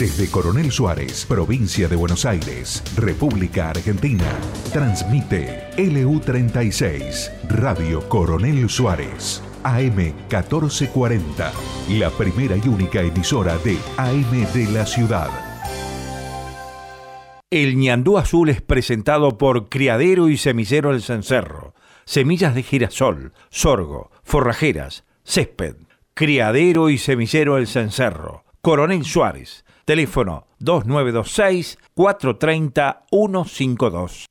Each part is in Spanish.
Desde Coronel Suárez, provincia de Buenos Aires, República Argentina, transmite LU36, Radio Coronel Suárez, AM 1440, la primera y única emisora de AM de la ciudad. El ñandú azul es presentado por Criadero y Semillero El Cencerro. Semillas de girasol, sorgo, forrajeras, césped. Criadero y Semillero El Cencerro. Coronel Suárez. Teléfono 2926 430 152.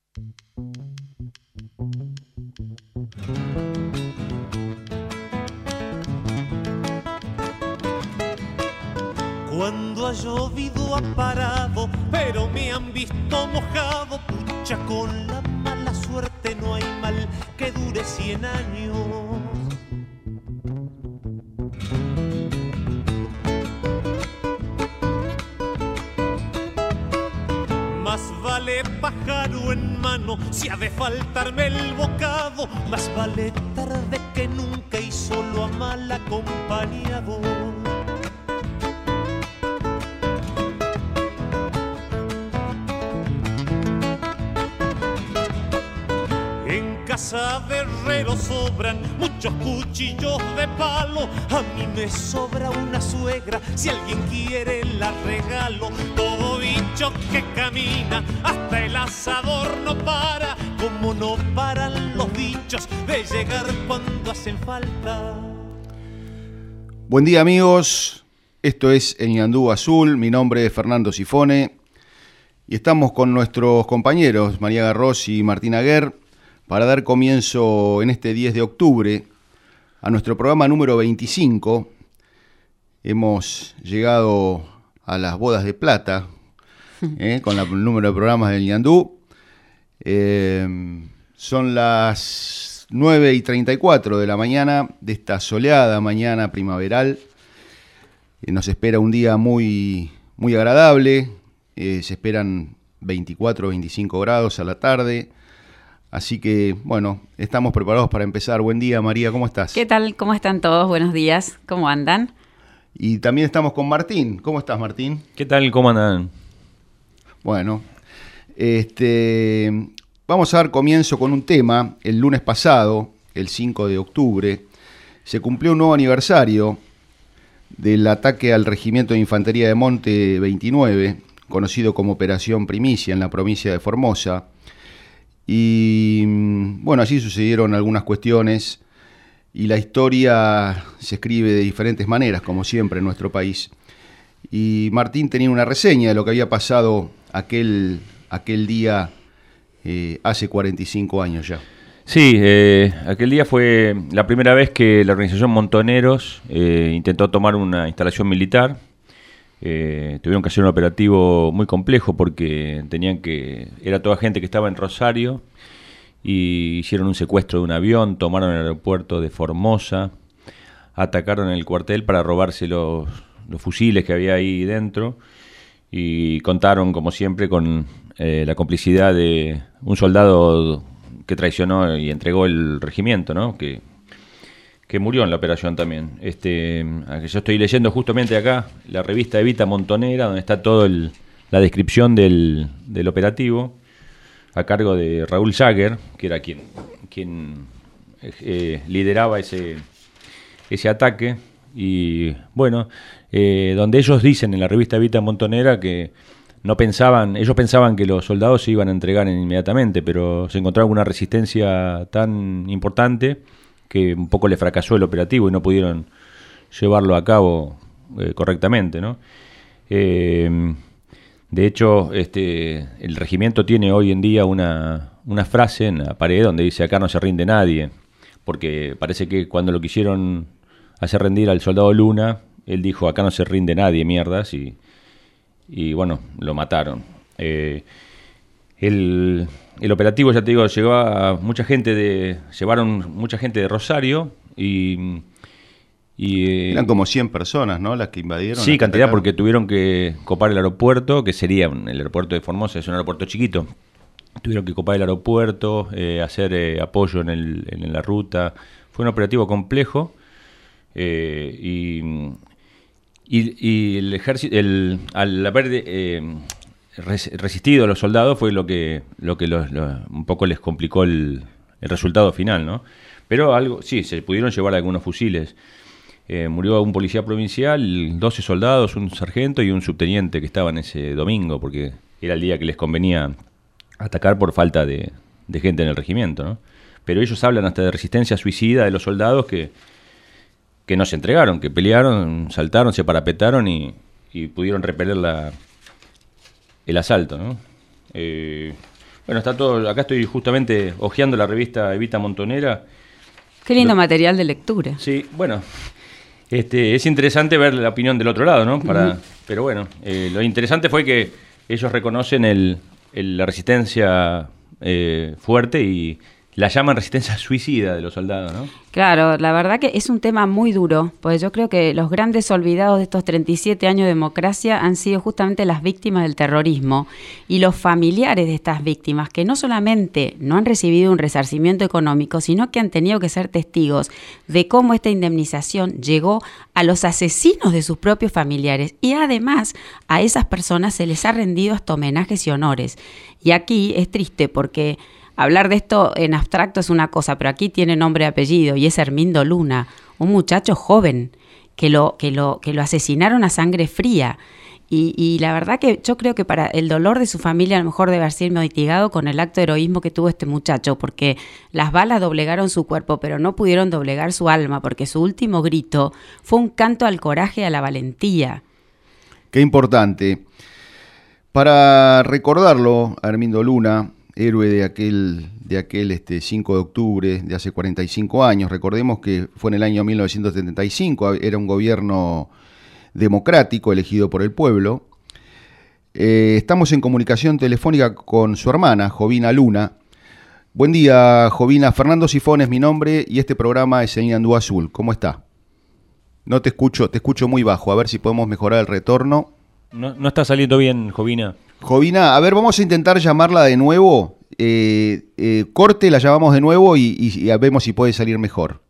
Cuando ha llovido ha parado, pero me han visto mojado, pucha con la mala suerte no hay mal que dure cien años. Más vale pájaro en mano si ha de faltarme el bocado. Más vale tarde que nunca y solo a mal acompañado. En casa de herrero sobran muchos cuchillos de palo. A mí me sobra una suegra, si alguien quiere la regalo. Bicho que camina, hasta el asador no para. Como no paran los bichos de llegar cuando hacen falta. Buen día amigos, esto es El Ñandú Azul, mi nombre es Fernando Sifone y estamos con nuestros compañeros María Garros y Martín Aguer para dar comienzo en este 10 de octubre a nuestro programa número 25. Hemos llegado a las bodas de plata eh, con la- el número de programas del Ñandú. Eh, son las 9 y 34 de la mañana de esta soleada mañana primaveral. Eh, nos espera un día muy, muy agradable. Eh, se esperan 24 o 25 grados a la tarde. Así que, bueno, estamos preparados para empezar. Buen día, María, ¿cómo estás? ¿Qué tal? ¿Cómo están todos? Buenos días. ¿Cómo andan? Y también estamos con Martín. ¿Cómo estás, Martín? ¿Qué tal? ¿Cómo andan? Bueno, este, vamos a dar comienzo con un tema. El lunes pasado, el 5 de octubre, se cumplió un nuevo aniversario del ataque al Regimiento de Infantería de Monte 29, conocido como Operación Primicia en la provincia de Formosa. Y mm, bueno, allí sucedieron algunas cuestiones y la historia se escribe de diferentes maneras, como siempre en nuestro país. Y Martín tenía una reseña de lo que había pasado aquel, aquel día eh, hace 45 años ya. Sí, eh, aquel día fue la primera vez que la organización Montoneros eh, intentó tomar una instalación militar. Tuvieron que hacer un operativo muy complejo porque tenían que era toda gente que estaba en Rosario y hicieron un secuestro de un avión, tomaron el aeropuerto de Formosa, atacaron el cuartel para robarse los, los fusiles que había ahí dentro y contaron, como siempre, con eh, la complicidad de un soldado que traicionó y entregó el regimiento, ¿no? Que, que murió en la operación también. Este, yo estoy leyendo justamente acá la revista Evita Montonera, donde está toda la descripción del, del operativo, a cargo de Raúl Jagger, que era quien, quien eh, lideraba ese, ese ataque. Y bueno, eh, donde ellos dicen en la revista Evita Montonera que no pensaban, ellos pensaban que los soldados se iban a entregar inmediatamente, pero se encontraron una resistencia tan importante que un poco le fracasó el operativo y no pudieron llevarlo a cabo eh, correctamente, ¿no? Eh, de hecho, este, el regimiento tiene hoy en día una, una frase en la pared donde dice acá no se rinde nadie, porque parece que cuando lo quisieron hacer rendir al soldado Luna, él dijo acá no se rinde nadie, mierdas, y, y bueno, lo mataron. Eh, el, el operativo, ya te digo, llegó a mucha gente de. llevaron mucha gente de Rosario y. y, eh, Eran como 100 personas, ¿no? Las que invadieron. Sí, cantidad, atacaron. porque tuvieron que copar el aeropuerto, que sería el aeropuerto de Formosa, es un aeropuerto chiquito. Tuvieron que copar el aeropuerto, eh, hacer eh, apoyo en, el- en la ruta. Fue un operativo complejo. eh, y, Y, el ejército, el, al haber eh, resistido a los soldados fue lo que, lo que un poco les complicó el, el, resultado final, ¿no? Pero algo, sí, se pudieron llevar algunos fusiles. Eh, murió un policía provincial, 12 soldados, un sargento y un subteniente que estaban ese domingo, porque era el día que les convenía atacar por falta de, de gente en el regimiento, ¿no? Pero ellos hablan hasta de resistencia suicida de los soldados que, que no se entregaron, que pelearon, saltaron, se parapetaron y, pudieron repeler la, el asalto. ¿no? Eh, bueno, está todo. Acá estoy justamente hojeando la revista Evita Montonera. Qué lindo material de lectura. Sí, bueno. Este, es interesante ver la opinión del otro lado, ¿no? Para, Pero bueno, eh, lo interesante fue que ellos reconocen el, la resistencia eh, fuerte y la llaman resistencia suicida de los soldados, ¿no? Claro, la verdad que es un tema muy duro, pues yo creo que los grandes olvidados de estos 37 años de democracia han sido justamente las víctimas del terrorismo y los familiares de estas víctimas, que no solamente no han recibido un resarcimiento económico, sino que han tenido que ser testigos de cómo esta indemnización llegó a los asesinos de sus propios familiares y además a esas personas se les ha rendido hasta homenajes y honores. Y aquí es triste porque hablar de esto en abstracto es una cosa, pero aquí tiene nombre y apellido y es Hermindo Luna, un muchacho joven que lo, que lo, que lo asesinaron a sangre fría. Y, la verdad que yo creo que para el dolor de su familia a lo mejor debe haber sido mitigado con el acto de heroísmo que tuvo este muchacho, porque las balas doblegaron su cuerpo, pero no pudieron doblegar su alma, porque su último grito fue un canto al coraje y a la valentía. Qué importante. Para recordarlo, Hermindo Luna, héroe de aquel, de aquel este, 5 de octubre de hace 45 años. Recordemos que fue en el año 1975, era un gobierno democrático elegido por el pueblo. Eh, estamos en comunicación telefónica con su hermana, Jovina Luna. Buen día, Jovina. Fernando Sifón es mi nombre y este programa es en Andú Azul. ¿Cómo está? No te escucho, te escucho muy bajo. A ver si podemos mejorar el retorno. No, no está saliendo bien, Jovina. Jovina, a ver, vamos a intentar llamarla de nuevo. Eh, eh, corte, la llamamos de nuevo y, vemos si puede salir mejor.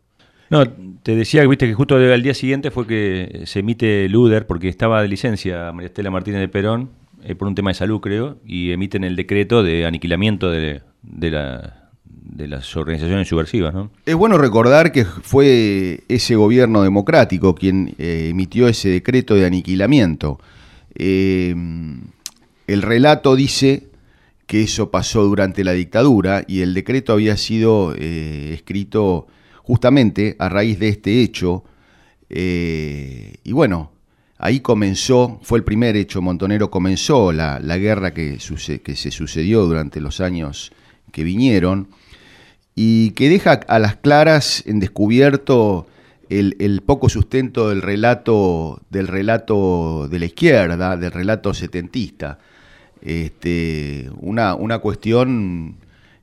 No, te decía viste que justo al día siguiente fue que se emite Luder, porque estaba de licencia María Estela Martínez de Perón, eh, por un tema de salud creo, y emiten el decreto de aniquilamiento de, de las organizaciones subversivas. ¿no? Es bueno recordar que fue ese gobierno democrático quien emitió ese decreto de aniquilamiento. El relato dice que eso pasó durante la dictadura y el decreto había sido eh, escrito justamente a raíz de este hecho. Eh, y bueno, ahí comenzó, fue el primer hecho montonero, comenzó la, guerra que, que, se sucedió durante los años que vinieron y que deja a las claras en descubierto el, el, poco sustento del relato, del relato de la izquierda, del relato setentista este, una, una cuestión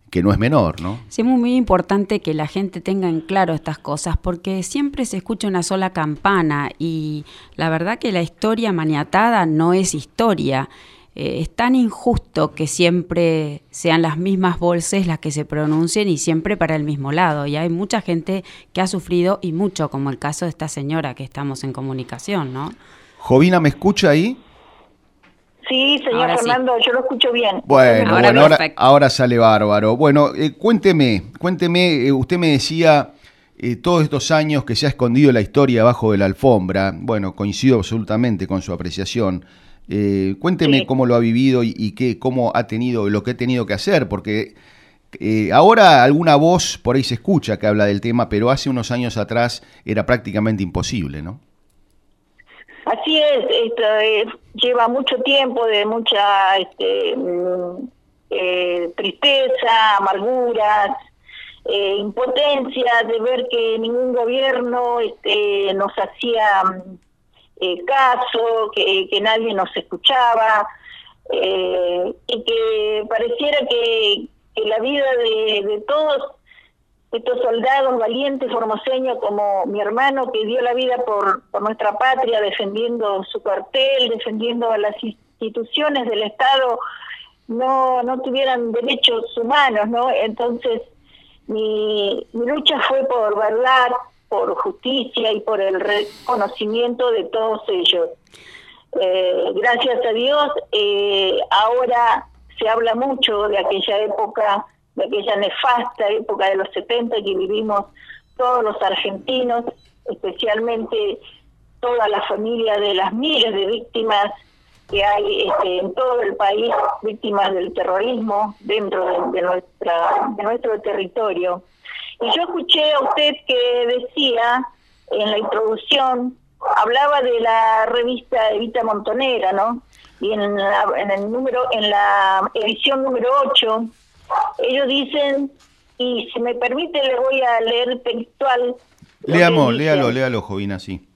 que no es menor, ¿no? Sí, es muy, importante que la gente tenga en claro estas cosas, porque siempre se escucha una sola campana y la verdad que la historia maniatada no es historia. Eh, es tan injusto que siempre sean las mismas voces las que se pronuncien y siempre para el mismo lado. Y hay mucha gente que ha sufrido y mucho, como el caso de esta señora que estamos en comunicación, ¿no? Jovina, ¿me escucha ahí? Sí, señor Fernando, yo lo escucho bien. Bueno, ahora, sale bárbaro. Bueno, eh, cuénteme, cuénteme, eh, usted me decía eh, todos estos años que se ha escondido la historia abajo de la alfombra. Bueno, coincido absolutamente con su apreciación. cuénteme cómo lo ha vivido y, qué, cómo ha tenido, lo que ha tenido que hacer, porque ahora alguna voz por ahí se escucha que habla del tema, pero hace unos años atrás era prácticamente imposible, ¿no? Así es, esto, eh, lleva mucho tiempo de mucha este, mm, eh, tristeza, amarguras, eh, impotencia de ver que ningún gobierno este, nos hacía mm, caso, que, nadie nos escuchaba y que pareciera que, la vida de todos estos soldados valientes formoseños como mi hermano que dio la vida por, nuestra patria defendiendo su cuartel, defendiendo a las instituciones del Estado, no, no tuvieran derechos humanos, ¿no? Entonces, mi, mi lucha fue por verdad, por justicia y por el reconocimiento de todos ellos. Eh, gracias a Dios, eh, ahora se habla mucho de aquella época, de aquella nefasta época de los 70 que vivimos todos los argentinos, especialmente toda la familia de las miles de víctimas que hay este, en todo el país, víctimas del terrorismo dentro de, nuestra, de nuestro territorio. Y yo escuché a usted que decía en la introducción, hablaba de la revista Evita Montonera, ¿no? Y en, en el número, en la edición número 8, ellos dicen, y si me permite le voy a leer textual. Leamos, léalo, léalo, Jovina, sí.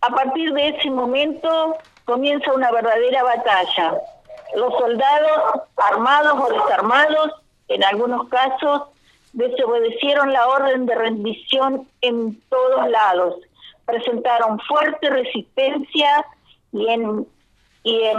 A partir de ese momento comienza una verdadera batalla. Los soldados, armados o desarmados, en algunos casos, desobedecieron la orden de rendición en todos lados. Presentaron fuerte resistencia y en, y en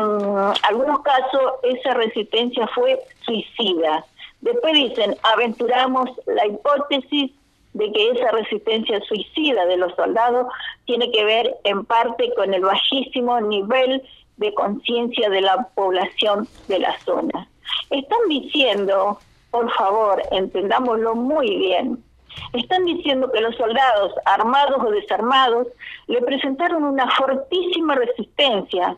algunos casos esa resistencia fue suicida. Después dicen, aventuramos la hipótesis de que esa resistencia suicida de los soldados tiene que ver en parte con el bajísimo nivel de conciencia de la población de la zona. Están diciendo, por favor, entendámoslo muy bien, están diciendo que los soldados, armados o desarmados, le presentaron una fortísima resistencia,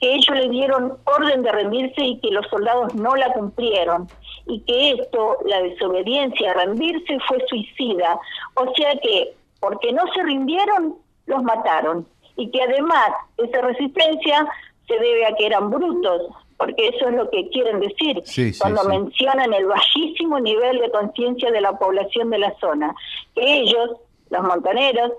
que ellos le dieron orden de rendirse y que los soldados no la cumplieron y que esto, la desobediencia a rendirse, fue suicida. O sea que, porque no se rindieron, los mataron. Y que además esa resistencia se debe a que eran brutos, porque eso es lo que quieren decir cuando mencionan el bajísimo nivel de conciencia de la población de la zona. Que ellos, los montaneros,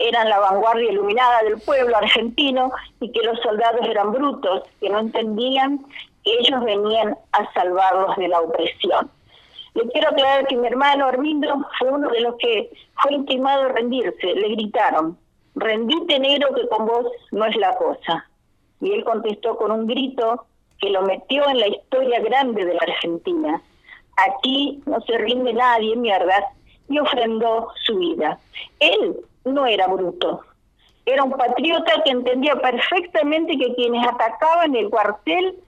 eran la vanguardia iluminada del pueblo argentino y que los soldados eran brutos, que no entendían ellos venían a salvarlos de la opresión. Le quiero aclarar que mi hermano Armindo fue uno de los que fue intimado a rendirse. Le gritaron, rendite negro que con vos no es la cosa. Y él contestó con un grito que lo metió en la historia grande de la Argentina. Aquí no se rinde nadie, mierda, y ofrendó su vida. Él no era bruto, era un patriota que entendía perfectamente que quienes atacaban el cuartel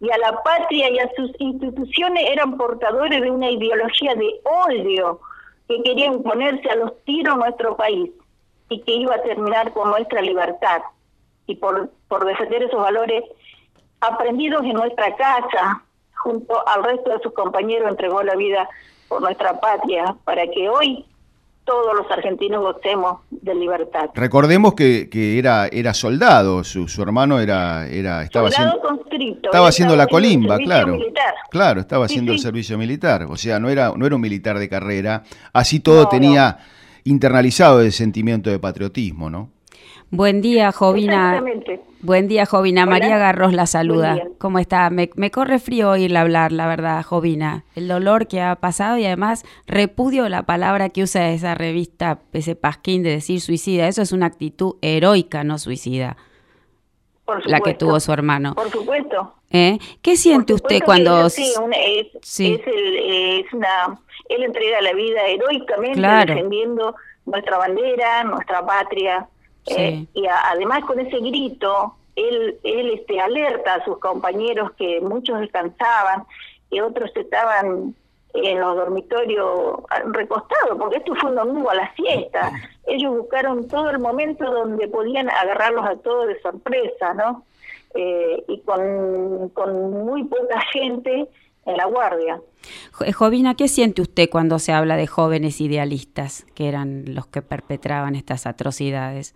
y a la patria y a sus instituciones eran portadores de una ideología de odio que quería imponerse a los tiros nuestro país y que iba a terminar con nuestra libertad. Y por, por defender esos valores aprendidos en nuestra casa, junto al resto de sus compañeros, entregó la vida por nuestra patria, para que hoy todos los argentinos gocemos de libertad. Recordemos que, que era era soldado, su, su hermano era era estaba haciendo estaba haciendo la colimba, claro. Claro, estaba haciendo el servicio militar, o sea, no era no era un militar de carrera, así todo tenía internalizado el sentimiento de patriotismo, ¿no? Buen día, Jovina. Buen día, Jovina. María Garros la saluda. ¿Cómo está? Me, corre frío oírla hablar, la verdad, Jovina. El dolor que ha pasado y además repudio la palabra que usa esa revista, ese pasquín de decir suicida. Eso es una actitud heroica, no suicida. la que tuvo su hermano. Por supuesto. ¿Eh? ¿Qué siente usted cuando... Sí, es, es, una... Él entrega la vida heroicamente defendiendo nuestra bandera, nuestra patria. Eh, y además con ese grito, él, él este, alerta a sus compañeros que muchos descansaban, y otros estaban en los dormitorios recostados, porque esto fue un domingo a la siesta. Ellos buscaron todo el momento donde podían agarrarlos a todos de sorpresa, ¿no? Eh, y con, con muy poca gente en la guardia. Jovina, ¿qué siente usted cuando se habla de jóvenes idealistas, que eran los que perpetraban estas atrocidades?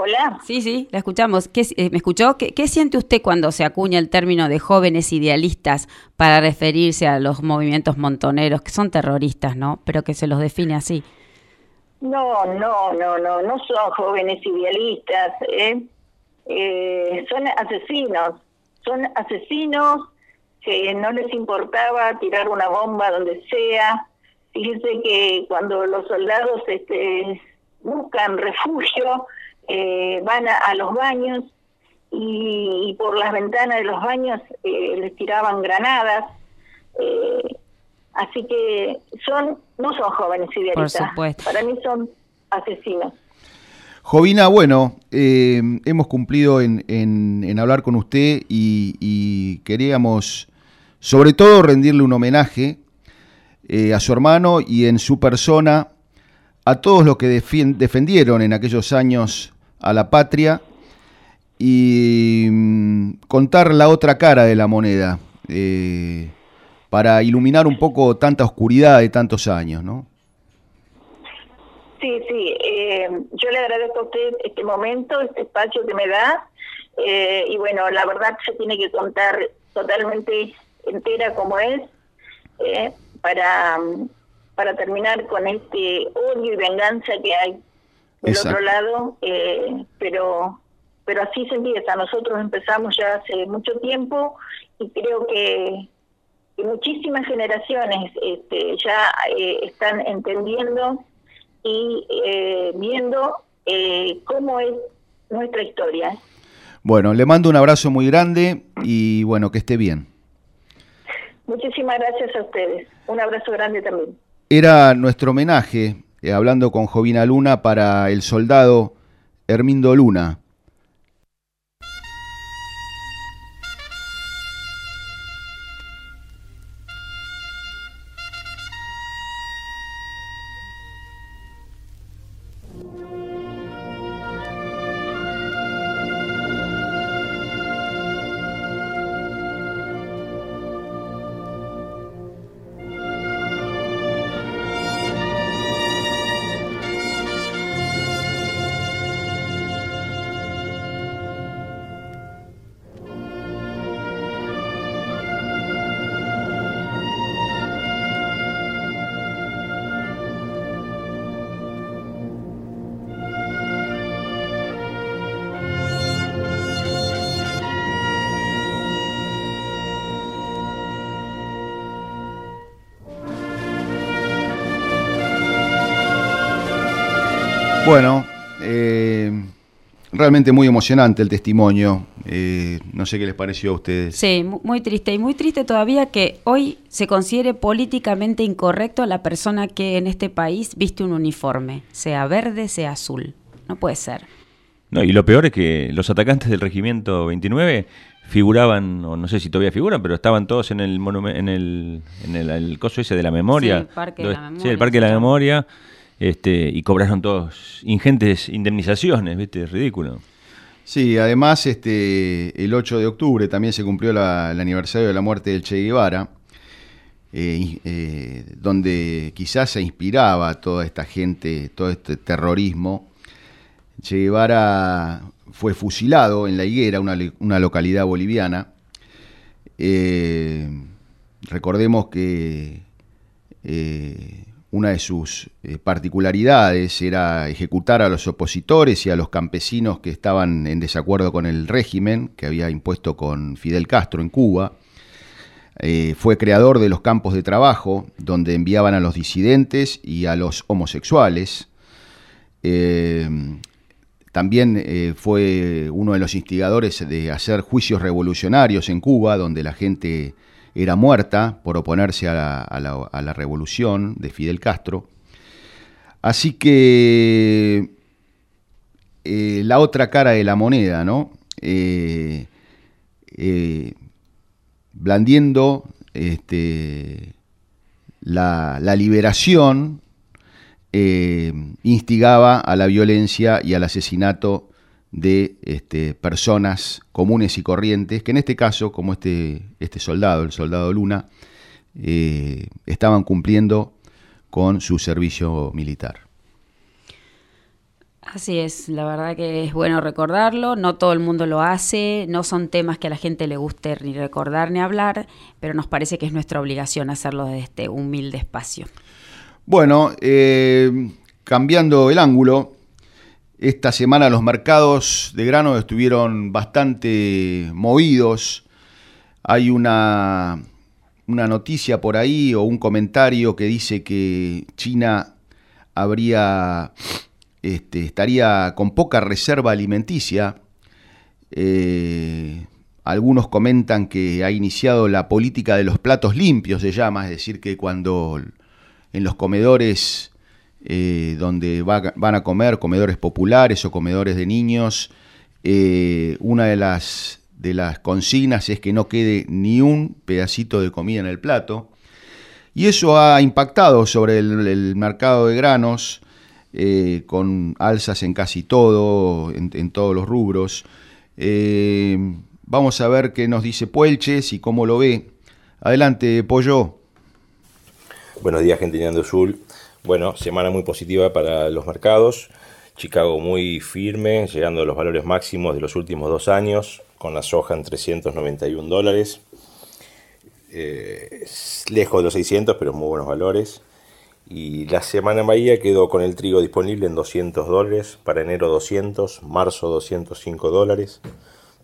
Hola. Sí, sí, la escuchamos. ¿Qué, eh, ¿Me escuchó? ¿Qué, siente usted cuando se acuña el término de jóvenes idealistas para referirse a los movimientos montoneros, que son terroristas, ¿no? Pero que se los define así. No, no, no, no, no son jóvenes idealistas, ¿eh? Eh, son asesinos, son asesinos que no les importaba tirar una bomba donde sea. Fíjese que cuando los soldados este, buscan refugio, eh, van a, los baños y, por las ventanas de los baños eh, les tiraban granadas. Eh, Así que son no son jóvenes supuesto. Para mí son asesinos. Jovina, bueno, eh, hemos cumplido en, en, hablar con usted y, queríamos, sobre todo, rendirle un homenaje eh, a su hermano y en su persona a todos los que defendieron en aquellos años a la patria y mm, contar la otra cara de la moneda eh, para iluminar un poco tanta oscuridad de tantos años, ¿no? Sí, sí. Eh, yo le agradezco a usted este momento, este espacio que me da. Eh, y bueno, la verdad se tiene que contar totalmente entera como es eh, para, para terminar con este odio y venganza que hay del otro lado. pero pero así se empieza. Nosotros empezamos ya hace mucho tiempo y creo que, muchísimas generaciones este, ya están entendiendo y eh, viendo eh, cómo es nuestra historia. Bueno, le mando un abrazo muy grande y bueno, que esté bien. Muchísimas gracias a ustedes. Un abrazo grande también. Era nuestro homenaje, eh, hablando con Jovina Luna, para el soldado Hermindo Luna, realmente muy emocionante el testimonio. Eh, no sé qué les pareció a ustedes. Sí, muy triste. Y muy triste todavía que hoy se considere políticamente incorrecto a la persona que en este país viste un uniforme, sea verde, sea azul. No puede ser. No, y lo peor es que los atacantes del regimiento 29 figuraban, o no sé si todavía figuran, pero estaban todos en el en el, en el, coso ese de la memoria. Sí, el Parque de la Memoria. Sí, el Parque de la Memoria este, y cobraron todos ingentes indemnizaciones, ¿viste? Es ridículo. Sí, además este, el 8 de octubre también se cumplió el aniversario de la muerte del Che Guevara, eh, eh, donde quizás se inspiraba toda esta gente, todo este terrorismo. Che Guevara fue fusilado en La Higuera, una, localidad boliviana. Eh, recordemos que una de sus eh, particularidades era ejecutar a los opositores y a los campesinos que estaban en desacuerdo con el régimen que había impuesto con Fidel Castro en Cuba. Eh, fue creador de los campos de trabajo, donde enviaban a los disidentes y a los homosexuales. Eh, también fue uno de los instigadores de hacer juicios revolucionarios en Cuba, donde la gente era muerta por oponerse a la, revolución de Fidel Castro. Así que eh, la otra cara de la moneda, ¿no? Eh, eh, blandiendo este, la, la, liberación, instigaba a la violencia y al asesinato de este, personas comunes y corrientes, que en este caso, como este, este soldado, el soldado Luna, eh, estaban cumpliendo con su servicio militar. Así es, la verdad que es bueno recordarlo, no todo el mundo lo hace, no son temas que a la gente le guste ni recordar ni hablar, pero nos parece que es nuestra obligación hacerlo desde este humilde espacio. Bueno, eh, cambiando el ángulo, esta semana los mercados de grano estuvieron bastante movidos. Hay una, una noticia por ahí o un comentario que dice que China habría, este, estaría con poca reserva alimenticia. Eh, algunos comentan que ha iniciado la política de los platos limpios, se llama, es decir, que cuando en los comedores eh, donde van a comer, comedores populares o comedores de niños, eh, una de las, de las consignas es que no quede ni un pedacito de comida en el plato. Y eso ha impactado sobre el, mercado de granos, eh, con alzas en casi todo, en, todos los rubros. vamos a ver qué nos dice Puelches y cómo lo ve. Adelante, Pollo. Buenos días, gente de Azul. Bueno, semana muy positiva para los mercados. Chicago muy firme, llegando a los valores máximos de los últimos dos años, con la soja en 391 dólares. Eh, lejos de los 600, pero muy buenos valores. Y la semana en Bahía quedó con el trigo disponible en 200 dólares, para enero 200, marzo 205 dólares,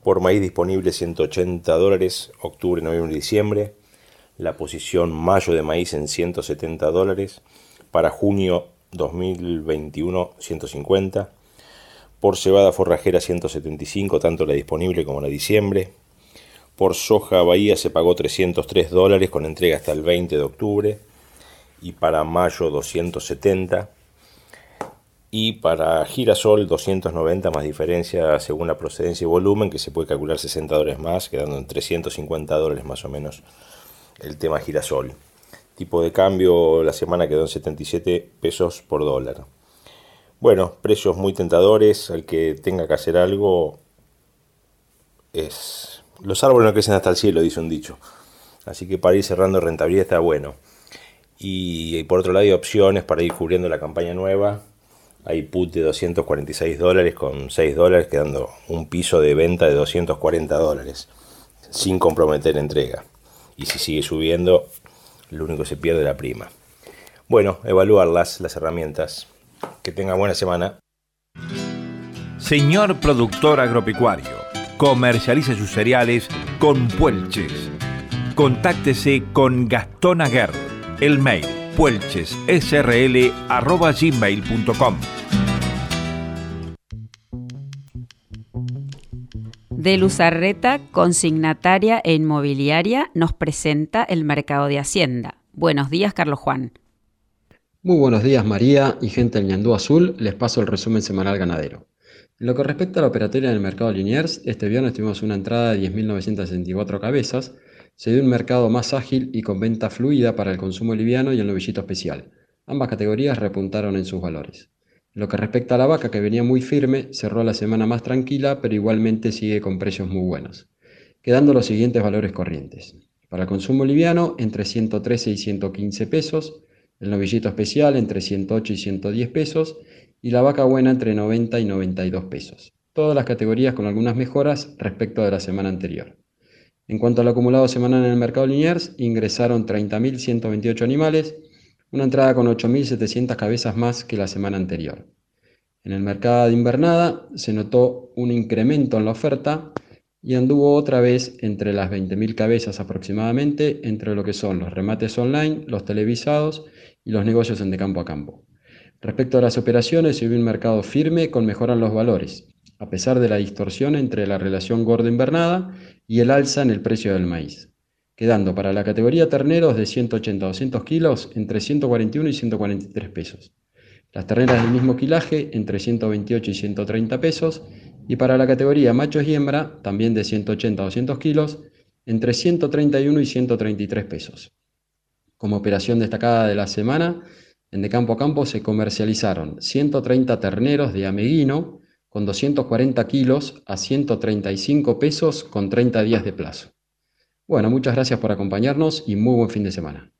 por maíz disponible 180 dólares, octubre, noviembre y diciembre, la posición mayo de maíz en 170 dólares, para junio 2021 150, por cebada forrajera 175, tanto la disponible como la diciembre, por soja Bahía se pagó 303 dólares con entrega hasta el 20 de octubre y para mayo 270 y para girasol 290 más diferencia según la procedencia y volumen que se puede calcular 60 dólares más quedando en 350 dólares más o menos el tema girasol. Tipo de cambio la semana quedó en 77 pesos por dólar. Bueno, precios muy tentadores. Al que tenga que hacer algo es... Los árboles no crecen hasta el cielo, dice un dicho. Así que para ir cerrando rentabilidad está bueno. Y, por otro lado hay opciones para ir cubriendo la campaña nueva. Hay put de 246 dólares con 6 dólares, quedando un piso de venta de 240 dólares, sin comprometer entrega. Y si sigue subiendo, lo único que se pierde es la prima. Bueno, evaluarlas, las herramientas. Que tenga buena semana. Señor productor agropecuario, comercialice sus cereales con Puelches. Contáctese con Gastón Aguer. El mail puelchessrl.gmail.com de Luzarreta, consignataria e inmobiliaria, nos presenta el mercado de Hacienda. Buenos días, Carlos Juan. Muy buenos días, María y gente del Ñandú Azul. Les paso el resumen semanal ganadero. En lo que respecta a la operatoria del mercado Liniers, este viernes tuvimos una entrada de 10.964 cabezas. Se dio un mercado más ágil y con venta fluida para el consumo liviano y el novillito especial. Ambas categorías repuntaron en sus valores lo que respecta a la vaca, que venía muy firme, cerró la semana más tranquila, pero igualmente sigue con precios muy buenos, quedando los siguientes valores corrientes. Para consumo liviano, entre 113 y 115 pesos, el novillito especial entre 108 y 110 pesos, y la vaca buena entre 90 y 92 pesos. Todas las categorías con algunas mejoras respecto de la semana anterior. En cuanto al acumulado semanal en el mercado Liniers, ingresaron 30.128 animales, una entrada con 8.700 cabezas más que la semana anterior. En el mercado de invernada se notó un incremento en la oferta y anduvo otra vez entre las 20.000 cabezas aproximadamente entre lo que son los remates online, los televisados y los negocios en de campo a campo. Respecto a las operaciones, se vio un mercado firme con mejoras en los valores, a pesar de la distorsión entre la relación gorda-invernada y el alza en el precio del maíz quedando para la categoría terneros de 180 a 200 kilos entre 141 y 143 pesos. Las terneras del mismo quilaje entre 128 y 130 pesos. Y para la categoría machos y hembra, también de 180 a 200 kilos, entre 131 y 133 pesos. Como operación destacada de la semana, en de campo a campo se comercializaron 130 terneros de ameguino con 240 kilos a 135 pesos con 30 días de plazo. Bueno, muchas gracias por acompañarnos y muy buen fin de semana.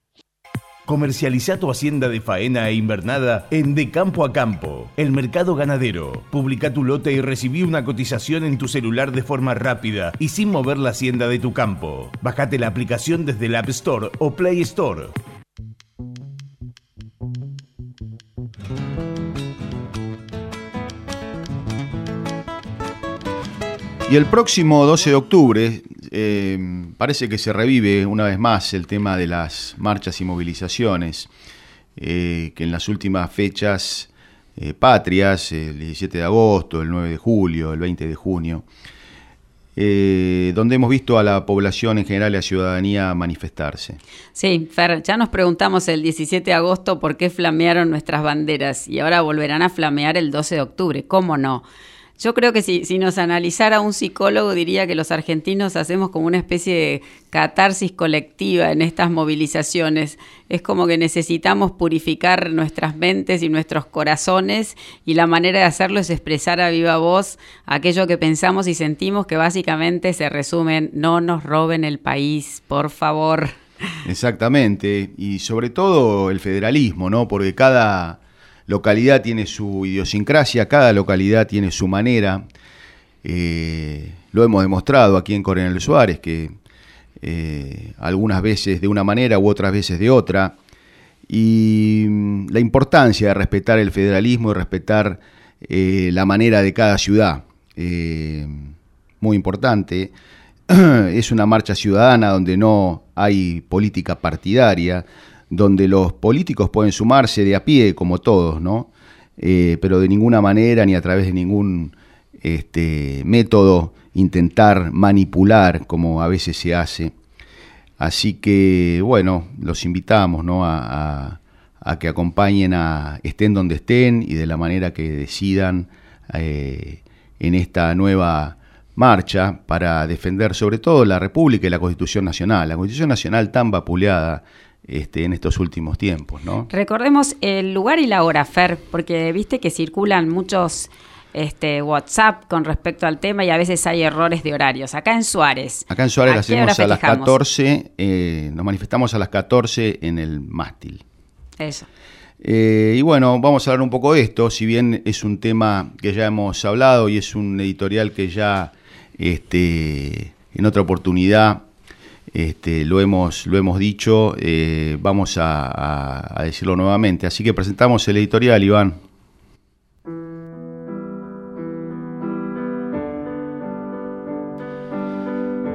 Comercializa tu hacienda de faena e invernada en De Campo a Campo, el mercado ganadero. Publica tu lote y recibí una cotización en tu celular de forma rápida y sin mover la hacienda de tu campo. Bájate la aplicación desde el App Store o Play Store. Y el próximo 12 de octubre eh, parece que se revive una vez más el tema de las marchas y movilizaciones, eh, que en las últimas fechas eh, patrias, el 17 de agosto, el 9 de julio, el 20 de junio, eh, donde hemos visto a la población en general y a la ciudadanía manifestarse. Sí, Fer, ya nos preguntamos el 17 de agosto por qué flamearon nuestras banderas y ahora volverán a flamear el 12 de octubre. ¿Cómo no? Yo creo que si, si, nos analizara un psicólogo diría que los argentinos hacemos como una especie de catarsis colectiva en estas movilizaciones. Es como que necesitamos purificar nuestras mentes y nuestros corazones y la manera de hacerlo es expresar a viva voz aquello que pensamos y sentimos que básicamente se resumen no nos roben el país, por favor. Exactamente, y sobre todo el federalismo, ¿no? Porque cada localidad tiene su idiosincrasia, cada localidad tiene su manera. Eh, lo hemos demostrado aquí en Coronel Suárez, que eh, algunas veces de una manera u otras veces de otra. Y mm, la importancia de respetar el federalismo y respetar eh, la manera de cada ciudad. muy importante. Es una marcha ciudadana donde no hay política partidaria, donde los políticos pueden sumarse de a pie, como todos, ¿no? Eh, pero de ninguna manera ni a través de ningún este, método intentar manipular como a veces se hace. Así que, bueno, los invitamos ¿no? a, que acompañen a estén donde estén y de la manera que decidan eh, en esta nueva marcha para defender sobre todo la República y la Constitución Nacional. La Constitución Nacional tan vapuleada este, en estos últimos tiempos. ¿no? Recordemos el lugar y la hora, Fer, porque viste que circulan muchos este, WhatsApp con respecto al tema y a veces hay errores de horarios. Acá en Suárez. Acá en Suárez hacemos a las 14, eh, nos manifestamos a las 14 en el mástil. Eso. Eh, y bueno, vamos a hablar un poco de esto, si bien es un tema que ya hemos hablado y es un editorial que ya este, en otra oportunidad este, lo, hemos, lo hemos dicho, eh, vamos a, decirlo nuevamente. Así que presentamos el editorial, Iván.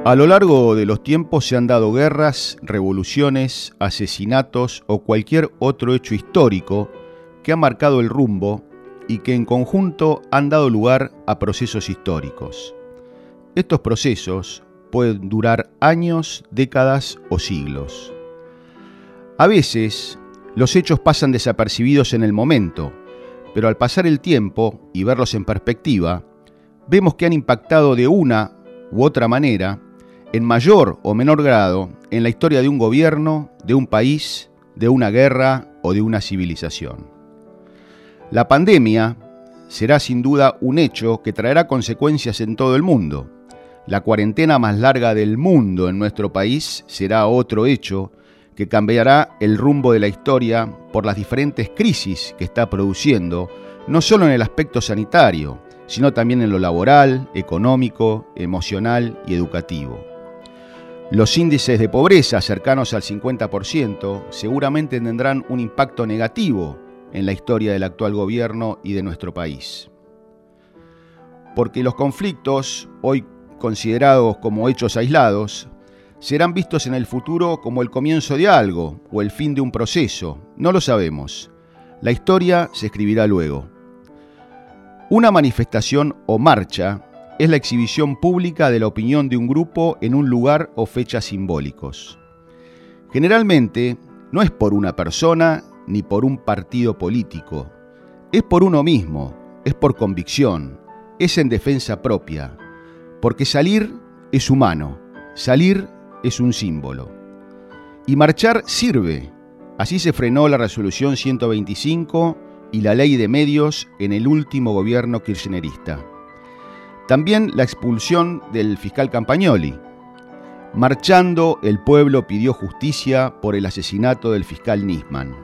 A lo largo de los tiempos se han dado guerras, revoluciones, asesinatos o cualquier otro hecho histórico que ha marcado el rumbo y que en conjunto han dado lugar a procesos históricos. Estos procesos pueden durar años, décadas o siglos. A veces, los hechos pasan desapercibidos en el momento, pero al pasar el tiempo y verlos en perspectiva, vemos que han impactado de una u otra manera, en mayor o menor grado, en la historia de un gobierno, de un país, de una guerra o de una civilización. La pandemia será sin duda un hecho que traerá consecuencias en todo el mundo, la cuarentena más larga del mundo en nuestro país será otro hecho que cambiará el rumbo de la historia por las diferentes crisis que está produciendo, no solo en el aspecto sanitario, sino también en lo laboral, económico, emocional y educativo. Los índices de pobreza cercanos al 50% seguramente tendrán un impacto negativo en la historia del actual gobierno y de nuestro país. Porque los conflictos, hoy considerados como hechos aislados, serán vistos en el futuro como el comienzo de algo o el fin de un proceso. No lo sabemos. La historia se escribirá luego. Una manifestación o marcha es la exhibición pública de la opinión de un grupo en un lugar o fechas simbólicos. Generalmente no es por una persona ni por un partido político, es por uno mismo, es por convicción, es en defensa propia, porque salir es humano, salir es un símbolo. Y marchar sirve. Así se frenó la resolución 125 y la ley de medios en el último gobierno kirchnerista. También la expulsión del fiscal Campagnoli. Marchando, el pueblo pidió justicia por el asesinato del fiscal Nisman.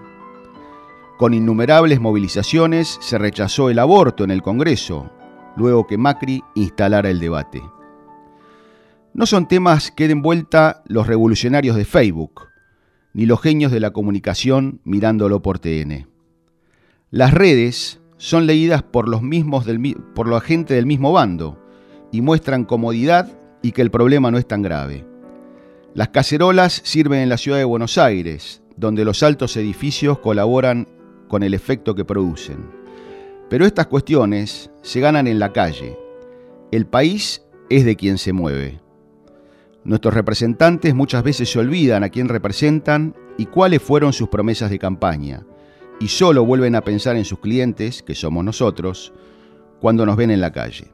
Con innumerables movilizaciones se rechazó el aborto en el Congreso, luego que Macri instalara el debate. No son temas que den vuelta los revolucionarios de Facebook, ni los genios de la comunicación mirándolo por TN. Las redes son leídas por los mismos por la gente del mismo bando y muestran comodidad y que el problema no es tan grave. Las cacerolas sirven en la ciudad de Buenos Aires, donde los altos edificios colaboran con el efecto que producen. Pero estas cuestiones se ganan en la calle. El país es de quien se mueve. Nuestros representantes muchas veces se olvidan a quién representan y cuáles fueron sus promesas de campaña, y solo vuelven a pensar en sus clientes, que somos nosotros, cuando nos ven en la calle.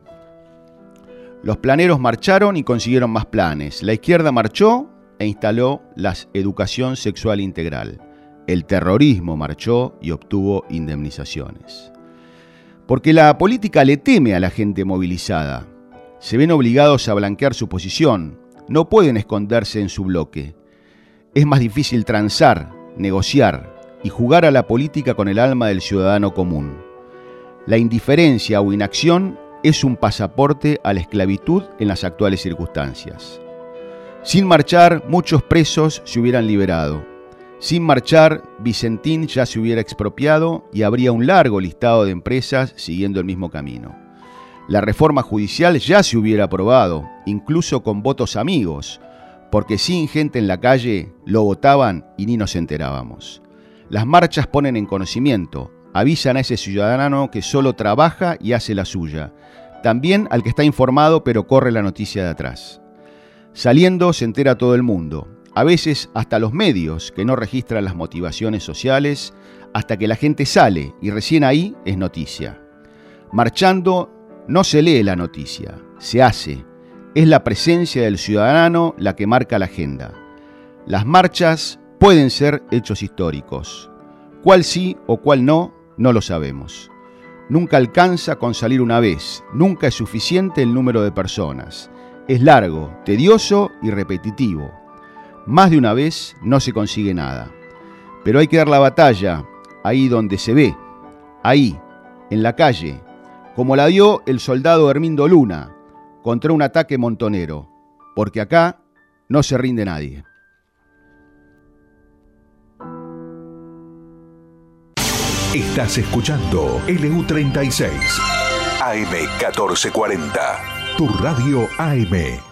Los planeros marcharon y consiguieron más planes. La izquierda marchó e instaló la educación sexual integral. El terrorismo marchó y obtuvo indemnizaciones. Porque la política le teme a la gente movilizada. Se ven obligados a blanquear su posición. No pueden esconderse en su bloque. Es más difícil transar, negociar y jugar a la política con el alma del ciudadano común. La indiferencia o inacción es un pasaporte a la esclavitud en las actuales circunstancias. Sin marchar, muchos presos se hubieran liberado. Sin marchar, Vicentín ya se hubiera expropiado y habría un largo listado de empresas siguiendo el mismo camino. La reforma judicial ya se hubiera aprobado, incluso con votos amigos, porque sin gente en la calle lo votaban y ni nos enterábamos. Las marchas ponen en conocimiento, avisan a ese ciudadano que solo trabaja y hace la suya, también al que está informado pero corre la noticia de atrás. Saliendo se entera todo el mundo, a veces hasta los medios que no registran las motivaciones sociales, hasta que la gente sale y recién ahí es noticia. Marchando no se lee la noticia, se hace. Es la presencia del ciudadano la que marca la agenda. Las marchas pueden ser hechos históricos. Cuál sí o cuál no, no lo sabemos. Nunca alcanza con salir una vez, nunca es suficiente el número de personas. Es largo, tedioso y repetitivo. Más de una vez no se consigue nada. Pero hay que dar la batalla ahí donde se ve, ahí, en la calle, como la dio el soldado Hermindo Luna contra un ataque montonero, porque acá no se rinde nadie. Estás escuchando LU36 AM1440, tu radio AM.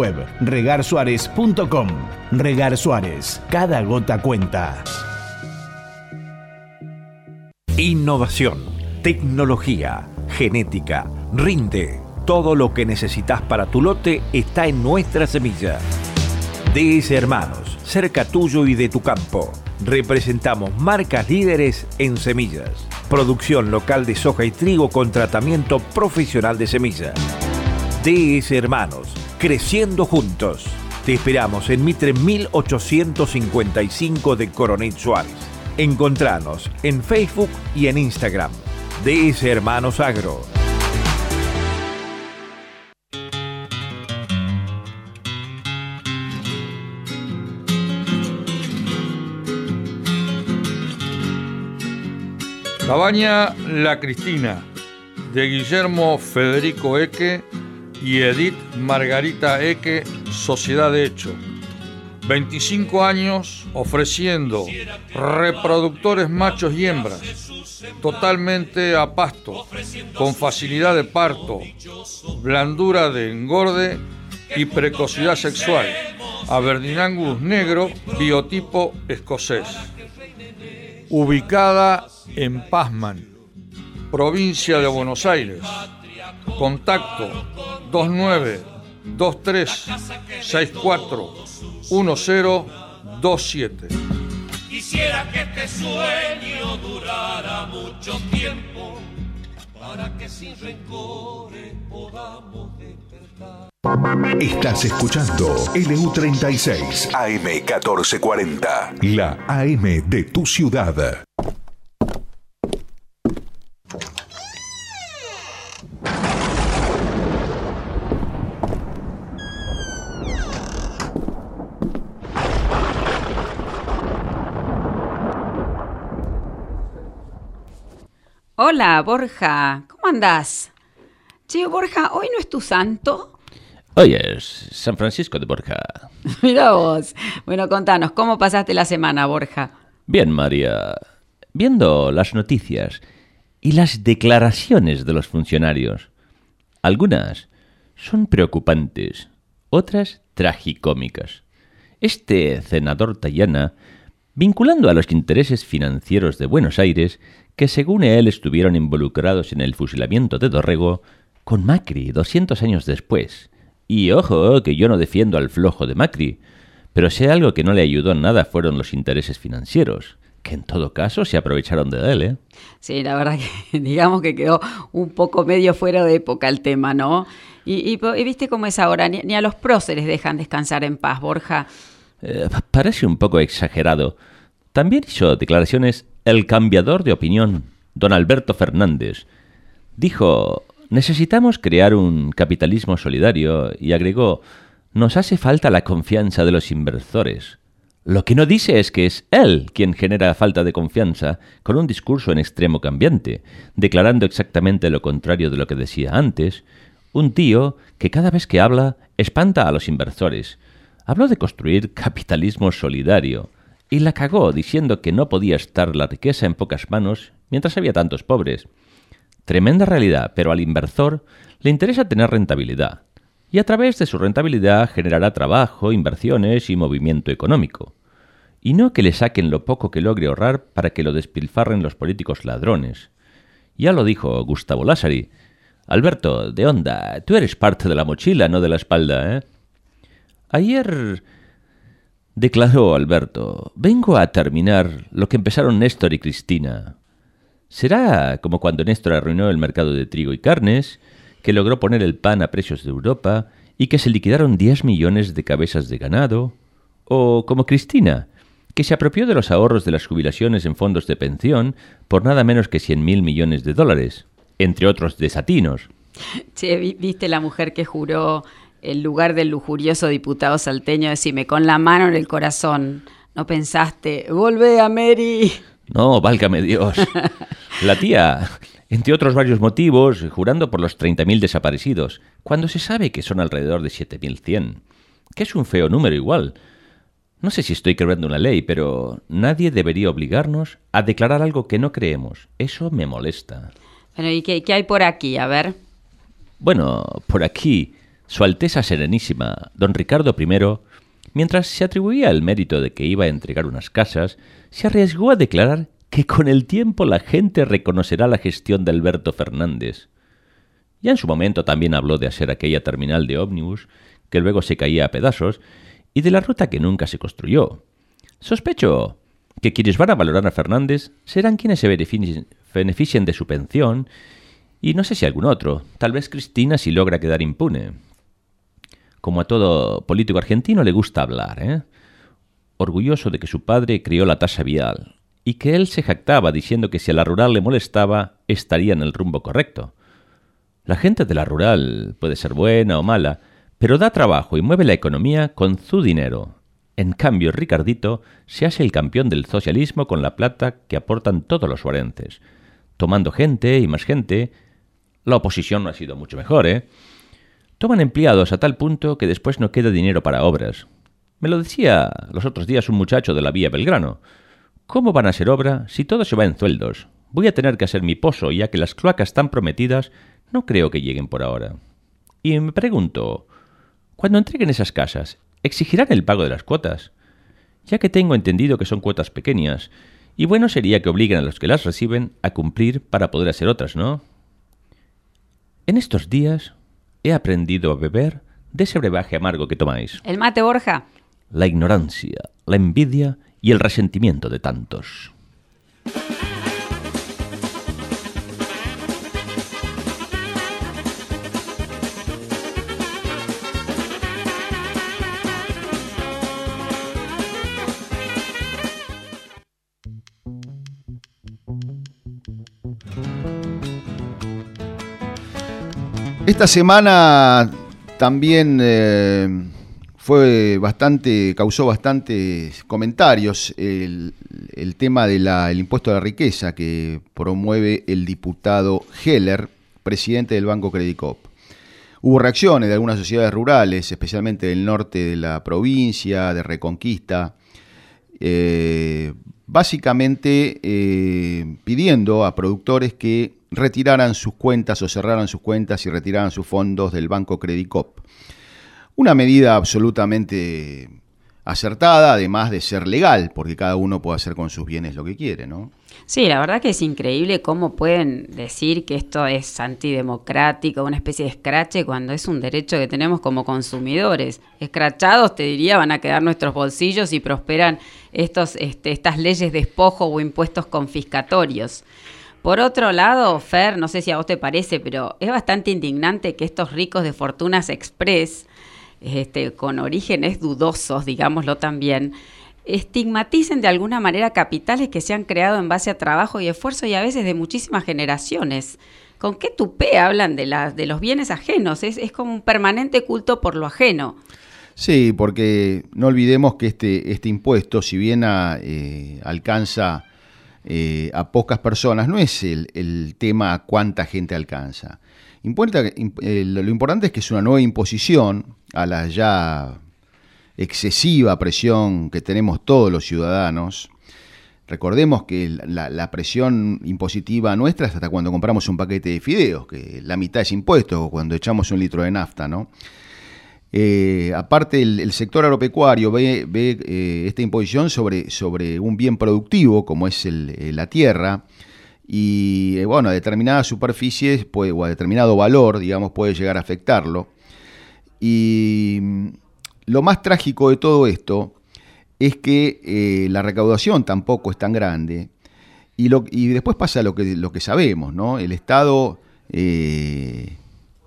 web regarsuárez.com. Regar Suárez, cada gota cuenta. Innovación, tecnología, genética, rinde. Todo lo que necesitas para tu lote está en nuestra semilla. DS Hermanos, cerca tuyo y de tu campo. Representamos marcas líderes en semillas. Producción local de soja y trigo con tratamiento profesional de semillas. DS Hermanos, creciendo juntos. Te esperamos en Mitre 1855 de Coronel Suárez. Encontranos en Facebook y en Instagram. DS Hermanos Agro. Cabaña La Cristina, de Guillermo Federico Eque y Edith Margarita Eque, Sociedad de Hecho. 25 años ofreciendo reproductores machos y hembras, totalmente a pasto, con facilidad de parto, blandura de engorde y precocidad sexual. Aberdeen negro, biotipo escocés. Ubicada en Pazman, provincia de Buenos Aires. Contacto 29 23 64 1027. Quisiera que este sueño durara mucho tiempo para que sin rencores podamos despertar. Estás escuchando LU36 AM1440, la AM de tu ciudad. Hola, Borja, ¿cómo andás? Che, Borja, ¿hoy no es tu santo? Hoy es San Francisco de Borja. Mira vos. Bueno, contanos, ¿cómo pasaste la semana, Borja? Bien, María. Viendo las noticias y las declaraciones de los funcionarios. Algunas son preocupantes, otras tragicómicas. Este senador Tayana, vinculando a los intereses financieros de Buenos Aires, que según él estuvieron involucrados en el fusilamiento de Dorrego, con Macri 200 años después. Y ojo, que yo no defiendo al flojo de Macri, pero si algo que no le ayudó en nada fueron los intereses financieros, que en todo caso se aprovecharon de él, ¿eh? Sí, la verdad que digamos que quedó un poco medio fuera de época el tema, ¿no? Y, viste cómo es ahora, ni, a los próceres dejan descansar en paz, Borja. Eh, parece un poco exagerado. También hizo declaraciones el cambiador de opinión, don Alberto Fernández. Dijo, necesitamos crear un capitalismo solidario y agregó, nos hace falta la confianza de los inversores. Lo que no dice es que es él quien genera falta de confianza con un discurso en extremo cambiante, declarando exactamente lo contrario de lo que decía antes, un tío que cada vez que habla espanta a los inversores. Habló de construir capitalismo solidario y la cagó diciendo que no podía estar la riqueza en pocas manos mientras había tantos pobres. Tremenda realidad, pero al inversor le interesa tener rentabilidad y a través de su rentabilidad generará trabajo, inversiones y movimiento económico. Y no que le saquen lo poco que logre ahorrar para que lo despilfarren los políticos ladrones. Ya lo dijo Gustavo Lázari. Alberto, de onda, tú eres parte de la mochila, no de la espalda, ¿eh? Ayer declaró Alberto, vengo a terminar lo que empezaron Néstor y Cristina. Será como cuando Néstor arruinó el mercado de trigo y carnes, que logró poner el pan a precios de Europa y que se liquidaron 10 millones de cabezas de ganado, o como Cristina, que se apropió de los ahorros de las jubilaciones en fondos de pensión por nada menos que 100 mil millones de dólares, entre otros desatinos. Che, ¿viste la mujer que juró el lugar del lujurioso diputado salteño? Decime, con la mano en el corazón, ¿no pensaste, volvé a Mary? No, válgame Dios. La tía, entre otros varios motivos, jurando por los 30.000 desaparecidos, cuando se sabe que son alrededor de 7.100, que es un feo número igual. No sé si estoy creando una ley, pero nadie debería obligarnos a declarar algo que no creemos. Eso me molesta. Bueno, ¿y qué, qué hay por aquí? A ver. Bueno, por aquí, Su Alteza Serenísima, don Ricardo I, mientras se atribuía el mérito de que iba a entregar unas casas, se arriesgó a declarar que con el tiempo la gente reconocerá la gestión de Alberto Fernández. Ya en su momento también habló de hacer aquella terminal de ómnibus, que luego se caía a pedazos, y de la ruta que nunca se construyó. Sospecho que quienes van a valorar a Fernández serán quienes se beneficien de su pensión, y no sé si algún otro, tal vez Cristina si logra quedar impune. Como a todo político argentino le gusta hablar, ¿eh? orgulloso de que su padre crió la tasa vial y que él se jactaba diciendo que si a la rural le molestaba, estaría en el rumbo correcto. La gente de la rural puede ser buena o mala, pero da trabajo y mueve la economía con su dinero. En cambio, Ricardito se hace el campeón del socialismo con la plata que aportan todos los suarenses. Tomando gente y más gente, la oposición no ha sido mucho mejor, ¿eh? Toman empleados a tal punto que después no queda dinero para obras. Me lo decía los otros días un muchacho de la vía Belgrano. ¿Cómo van a ser obra si todo se va en sueldos? Voy a tener que hacer mi pozo, ya que las cloacas tan prometidas no creo que lleguen por ahora. Y me pregunto, cuando entreguen esas casas, ¿exigirán el pago de las cuotas? Ya que tengo entendido que son cuotas pequeñas, y bueno sería que obliguen a los que las reciben a cumplir para poder hacer otras, ¿no? En estos días he aprendido a beber de ese brebaje amargo que tomáis. El mate, Borja la ignorancia, la envidia y el resentimiento de tantos. Esta semana también eh, fue bastante, causó bastantes comentarios el, tema del impuesto a la riqueza que promueve el diputado Heller presidente del Banco Credicop. Hubo reacciones de algunas sociedades rurales, especialmente del norte de la provincia, de Reconquista, eh, básicamente eh, pidiendo a productores que retiraran sus cuentas o cerraran sus cuentas y retiraran sus fondos del Banco Credicop. Una medida absolutamente acertada, además de ser legal, porque cada uno puede hacer con sus bienes lo que quiere, ¿no? Sí, la verdad que es increíble cómo pueden decir que esto es antidemocrático, una especie de escrache, cuando es un derecho que tenemos como consumidores. Escrachados, te diría, van a quedar nuestros bolsillos y prosperan estos, este, estas leyes de despojo o impuestos confiscatorios. Por otro lado, Fer, no sé si a vos te parece, pero es bastante indignante que estos ricos de fortunas express este, con orígenes dudosos, digámoslo también, estigmaticen de alguna manera capitales que se han creado en base a trabajo y esfuerzo y a veces de muchísimas generaciones. ¿Con qué tupé hablan de, de los bienes ajenos? Es, como un permanente culto por lo ajeno. Sí, porque no olvidemos que este, este impuesto, si bien eh, alcanza eh, a pocas personas, no es el, tema a cuánta gente alcanza. Importa, eh, lo importante es que es una nueva imposición a la ya excesiva presión que tenemos todos los ciudadanos. Recordemos que la, presión impositiva nuestra es hasta cuando compramos un paquete de fideos, que la mitad es impuesto, o cuando echamos un litro de nafta, ¿no? Eh, aparte, el, sector agropecuario ve, eh, esta imposición sobre, sobre, un bien productivo, como es la tierra, y bueno, a determinadas superficies puede, o a determinado valor, digamos, puede llegar a afectarlo. Y lo más trágico de todo esto es que eh, la recaudación tampoco es tan grande. Y, lo, y después pasa lo que, lo que sabemos, ¿no? El Estado, eh,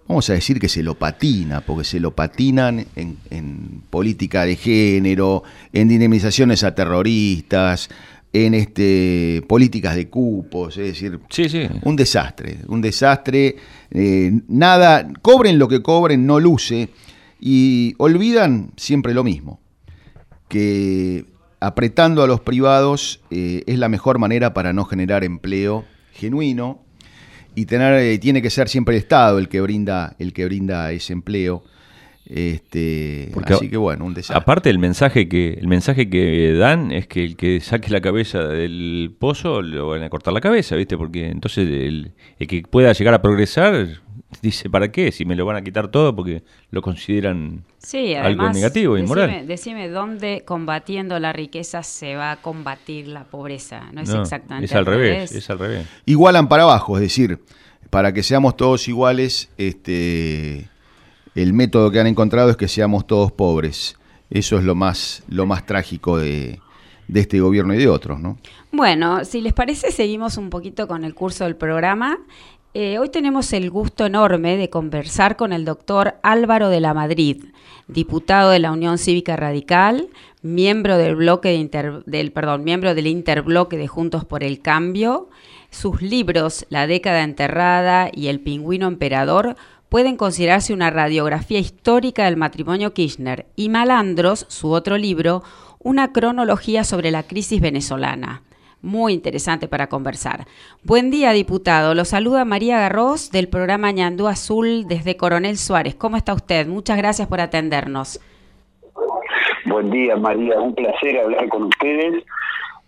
vamos a decir que se lo patina, porque se lo patinan en, en política de género, en dinamizaciones a terroristas, en este, políticas de cupos, es decir, sí, sí. un desastre, un desastre, eh, nada, cobren lo que cobren, no luce, y olvidan siempre lo mismo, que apretando a los privados eh, es la mejor manera para no generar empleo genuino, y tener, eh, tiene que ser siempre el Estado el que brinda, el que brinda ese empleo. Este, así que bueno, un desastre. Aparte el mensaje que el mensaje que dan es que el que saque la cabeza del pozo lo van a cortar la cabeza, ¿viste? Porque entonces el, que pueda llegar a progresar dice, ¿para qué? Si me lo van a quitar todo porque lo consideran algo negativo, inmoral. Decime, dónde combatiendo la riqueza se va a combatir la pobreza. No es exactamente es al revés, es al revés. Igualan para abajo, es decir, para que seamos todos iguales, este el método que han encontrado es que seamos todos pobres. Eso es lo más, lo más trágico de, este gobierno y de otros, ¿no? Bueno, si les parece, seguimos un poquito con el curso del programa. Eh, hoy tenemos el gusto enorme de conversar con el doctor Álvaro de la Madrid, diputado de la Unión Cívica Radical, miembro del bloque del, perdón, miembro del interbloque de Juntos por el Cambio. Sus libros, La década enterrada y El pingüino emperador, pueden considerarse una radiografía histórica del matrimonio Kirchner y Malandros, su otro libro, una cronología sobre la crisis venezolana. Muy interesante para conversar. Buen día, diputado. Lo saluda María Garros del programa Ñandú Azul desde Coronel Suárez. ¿Cómo está usted? Muchas gracias por atendernos. Buen día, María. Un placer hablar con ustedes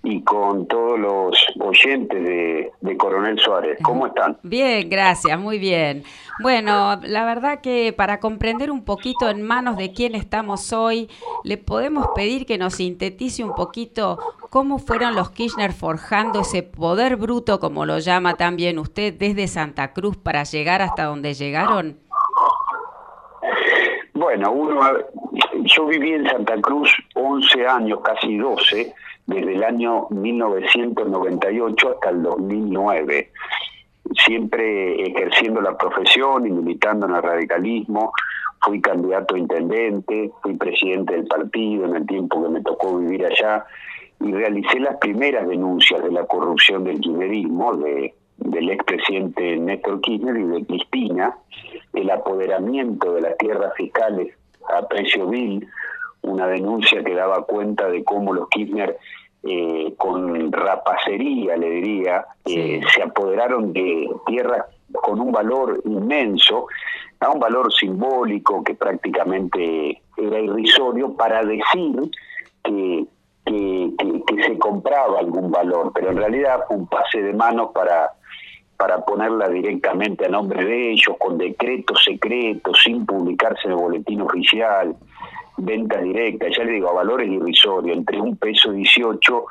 y con todos los oyentes de, Coronel Suárez. ¿Cómo están? Bien, gracias, muy bien. Bueno, la verdad que para comprender un poquito en manos de quién estamos hoy, le podemos pedir que nos sintetice un poquito cómo fueron los Kirchner forjando ese poder bruto, como lo llama también usted, desde Santa Cruz para llegar hasta donde llegaron. Bueno, uno, yo viví en Santa Cruz 11 años, casi 12, desde el año 1998 hasta el 2009, siempre ejerciendo la profesión y militando en el radicalismo. Fui candidato a intendente, fui presidente del partido en el tiempo que me tocó vivir allá y realicé las primeras denuncias de la corrupción del kirchnerismo, de, del expresidente Néstor Kirchner y de Cristina, el apoderamiento de las tierras fiscales a precio vil, una denuncia que daba cuenta de cómo los Kirchner eh, con rapacería, le diría, eh, se apoderaron de tierras con un valor inmenso, a un valor simbólico que prácticamente era irrisorio para decir que, que, que, se compraba algún valor, pero en realidad fue un pase de manos para para ponerla directamente a nombre de ellos, con decretos secretos, sin publicarse en el boletín oficial, venta directa, ya le digo, a valores irrisorios, entre un peso 18,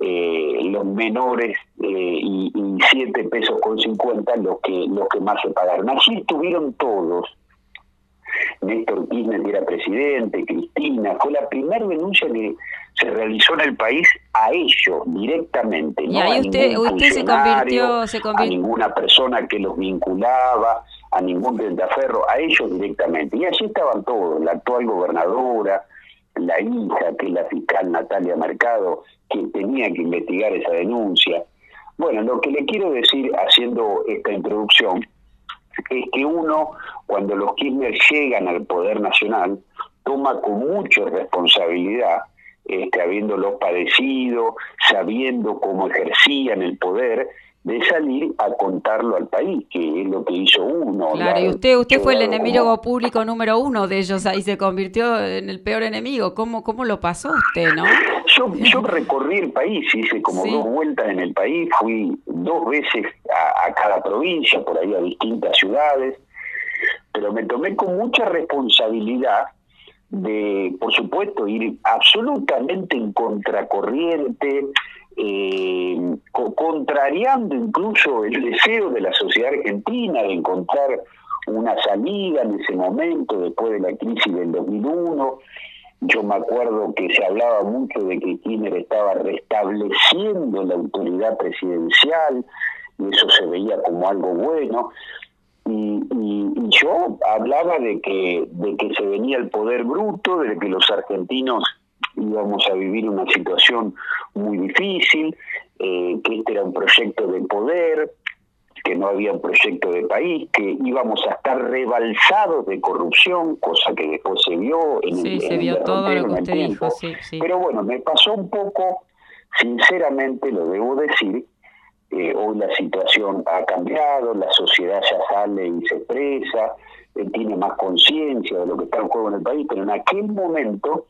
eh, los menores eh, y, y 7 pesos con 50 los que, los que más se pagaron. Así estuvieron todos. Néstor Kirchner era presidente, Cristina, fue la primera denuncia que se realizó en el país a ellos directamente, no a usted, usted se convirtió, se convirtió... a ninguna persona que los vinculaba, a ningún tentaferro, a ellos directamente. Y allí estaban todos, la actual gobernadora, la hija, que es la fiscal Natalia Mercado, que tenía que investigar esa denuncia. Bueno, lo que le quiero decir haciendo esta introducción es que uno, cuando los Kirchner llegan al poder nacional, toma con mucha responsabilidad, este, habiéndolos padecido, sabiendo cómo ejercían el poder, de salir a contarlo al país, que es lo que hizo uno. Claro, y usted usted fue el enemigo público número uno de ellos, ahí se convirtió en el peor enemigo. ¿Cómo, cómo lo pasó usted, no? Yo, yo recorrí el país, hice como dos vueltas en el país, fui dos veces a, a cada provincia, por ahí a distintas ciudades, pero me tomé con mucha responsabilidad de, por supuesto, ir absolutamente en contracorriente, eh, contrariando incluso el deseo de la sociedad argentina de encontrar una salida en ese momento, después de la crisis del 2001. Yo me acuerdo que se hablaba mucho de que Kirchner estaba restableciendo la autoridad presidencial y eso se veía como algo bueno. Y, y, yo hablaba de que, de que se venía el poder bruto, de que los argentinos íbamos a vivir una situación muy difícil, eh, que este era un proyecto de poder, que no había un proyecto de país, que íbamos a estar rebalsados de corrupción, cosa que después se vio en el, se vio todo lo que usted dijo, Pero bueno, me pasó un poco, sinceramente lo debo decir, eh, hoy la situación ha cambiado, la sociedad ya sale y se expresa, eh, tiene más conciencia de lo que está en juego en el país, pero en aquel momento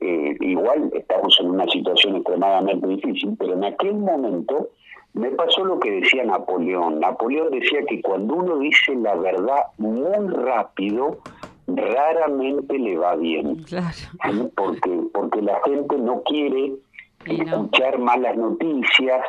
eh, igual estamos en una situación extremadamente difícil, pero en aquel momento me pasó lo que decía Napoleón. Napoleón decía que cuando uno dice la verdad muy rápido, raramente le va bien. Porque, porque la gente no quiere escuchar malas noticias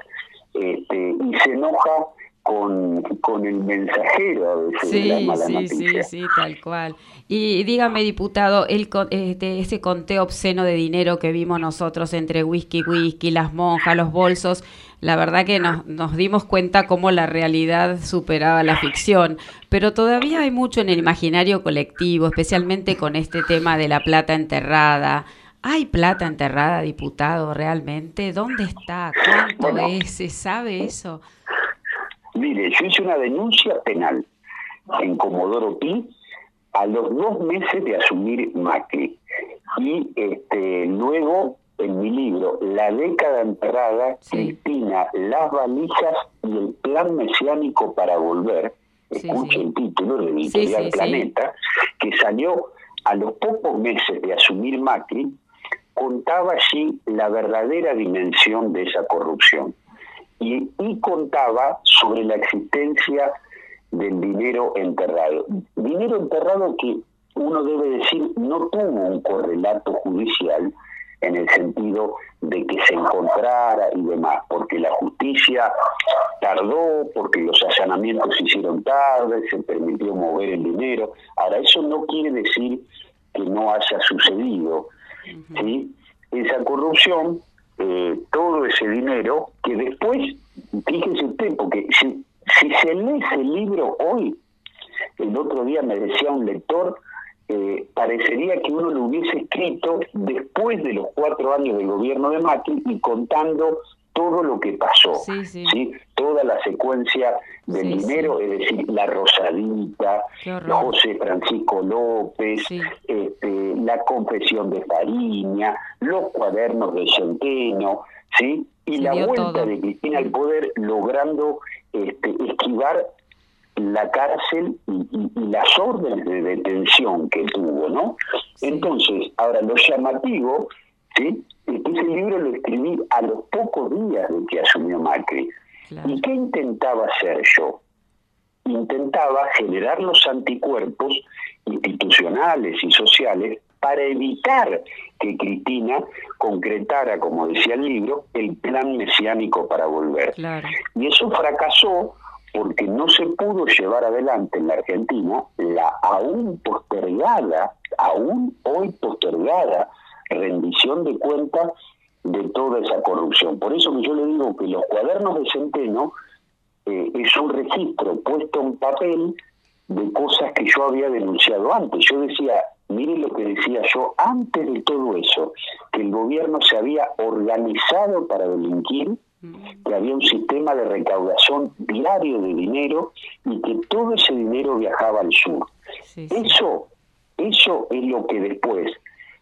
este, y se enoja con, con el mensajero a veces sí, de la sí, sí, sí, tal cual. Y dígame, diputado, el, este, ese conteo obsceno de dinero que vimos nosotros entre whisky, whisky, las monjas, los bolsos, la verdad que nos, nos dimos cuenta cómo la realidad superaba la ficción, pero todavía hay mucho en el imaginario colectivo, especialmente con este tema de la plata enterrada. ¿Hay plata enterrada, diputado, realmente? ¿Dónde está? ¿Cuánto es? ¿Se sabe eso? Mire, yo hice una denuncia penal en Comodoro Pi a los dos meses de asumir Macri. Y este, luego, en mi libro, La década enterrada, Cristina, las valijas y el plan mesiánico para volver, escuche el título de Editorial Planeta, que salió a los pocos meses de asumir Macri, contaba allí la verdadera dimensión de esa corrupción y, contaba sobre la existencia del dinero enterrado. Dinero enterrado que uno debe decir no tuvo un correlato judicial en el sentido de que se encontrara y demás, porque la justicia tardó, porque los allanamientos se hicieron tarde, se permitió mover el dinero. Ahora, eso no quiere decir que no haya sucedido. ¿sí? Esa corrupción eh, ese dinero que después, fíjense usted, porque si, si se lee ese libro hoy, el otro día me decía un lector, eh, parecería que uno lo hubiese escrito después de los cuatro años del gobierno de Macri y contando todo lo que pasó, sí, toda la secuencia del dinero, es decir, la Rosadita, José Francisco López, este, la confesión de Fariña, los cuadernos de Centeno, ¿sí? y la vuelta de Cristina al poder logrando este, esquivar la cárcel y, las órdenes de detención que tuvo, ¿no? Entonces, ahora lo llamativo, ¿sí? Es que ese libro lo escribí a los pocos días de que asumió Macri. ¿Y qué intentaba hacer yo? Intentaba generar los anticuerpos institucionales y sociales para evitar que Cristina concretara, como decía el libro, el plan mesiánico para volver. Y eso fracasó porque no se pudo llevar adelante en la Argentina la aún postergada, aún hoy postergada rendición de cuentas de toda esa corrupción. Por eso que yo le digo que los cuadernos de Centeno eh, es un registro puesto en papel de cosas que yo había denunciado antes. Yo decía, mire lo que decía yo antes de todo eso, que el gobierno se había organizado para delinquir, que había un sistema de recaudación diario de dinero y que todo ese dinero viajaba al sur. Eso, eso es lo que después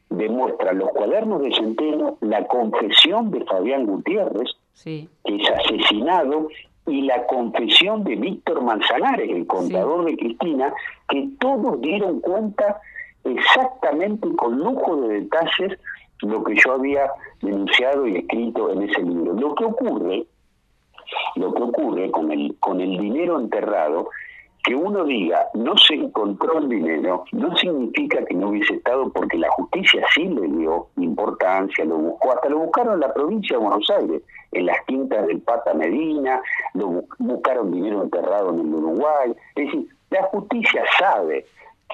demuestra los cuadernos de Centeno, la confesión de Fabián Gutiérrez, que es asesinado, y la confesión de Víctor Manzanares, el contador de Cristina, que todos dieron cuenta exactamente con lujo de detalles lo que yo había denunciado y escrito en ese libro. Lo que ocurre, lo que ocurre con el, con el dinero enterrado que uno diga no se encontró el dinero no significa que no hubiese estado porque la justicia sí le dio importancia, lo buscó, hasta lo buscaron en la provincia de Buenos Aires, en las quintas del Pata Medina, lo buscaron dinero enterrado en el Uruguay, es decir, la justicia sabe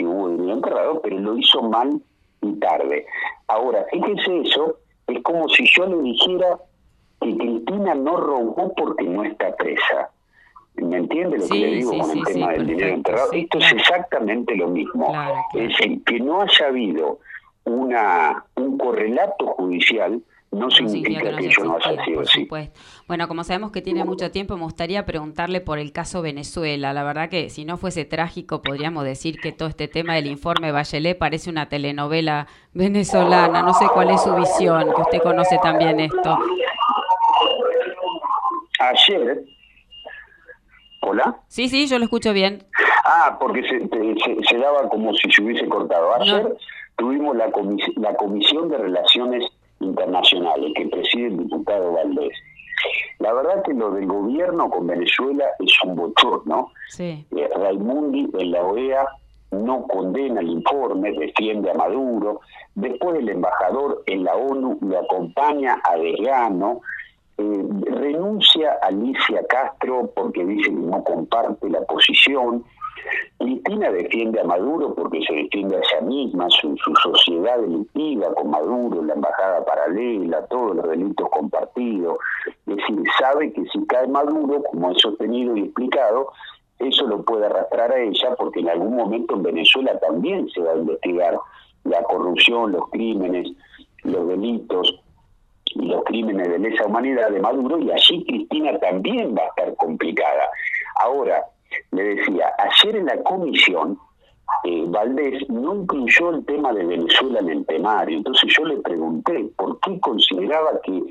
que hubo dinero enterrado, pero lo hizo mal y tarde. Ahora, fíjense eso, es como si yo le dijera que Cristina no robó porque no está presa ¿Me entiende lo que le digo con el tema del dinero enterrado? Esto es exactamente lo mismo. Es decir, que no haya habido una un correlato judicial no, significa, que, yo no haya sido así. Bueno, como sabemos que tiene mucho tiempo, me gustaría preguntarle por el caso Venezuela. La verdad que si no fuese trágico, podríamos decir que todo este tema del informe Bachelet parece una telenovela venezolana. No sé cuál es su visión, que usted conoce también esto. Ayer ¿Hola? Sí, sí, yo lo escucho bien. Ah, porque se, se, daba como si se hubiese cortado. Ayer tuvimos la, la Comisión de Relaciones Internacionales que preside el diputado Valdés. La verdad que lo del gobierno con Venezuela es un bochorno. Sí. Eh, Raimundi en la OEA no condena el informe, defiende a Maduro. Después el embajador en la ONU lo acompaña a Desgano eh, renuncia Alicia Castro porque dice que no comparte la posición. Cristina defiende a Maduro porque se defiende a ella misma, su, sociedad delictiva con Maduro, la embajada paralela, todos los delitos compartidos. Es decir, sabe que si cae Maduro, como he sostenido y explicado, eso lo puede arrastrar a ella porque en algún momento en Venezuela también se va a investigar la corrupción, los crímenes, los delitos y los crímenes de lesa humanidad de Maduro y allí Cristina también va a estar complicada. Ahora, le decía, ayer en la comisión eh, Valdés no incluyó el tema de Venezuela en el temario, entonces yo le pregunté por qué consideraba que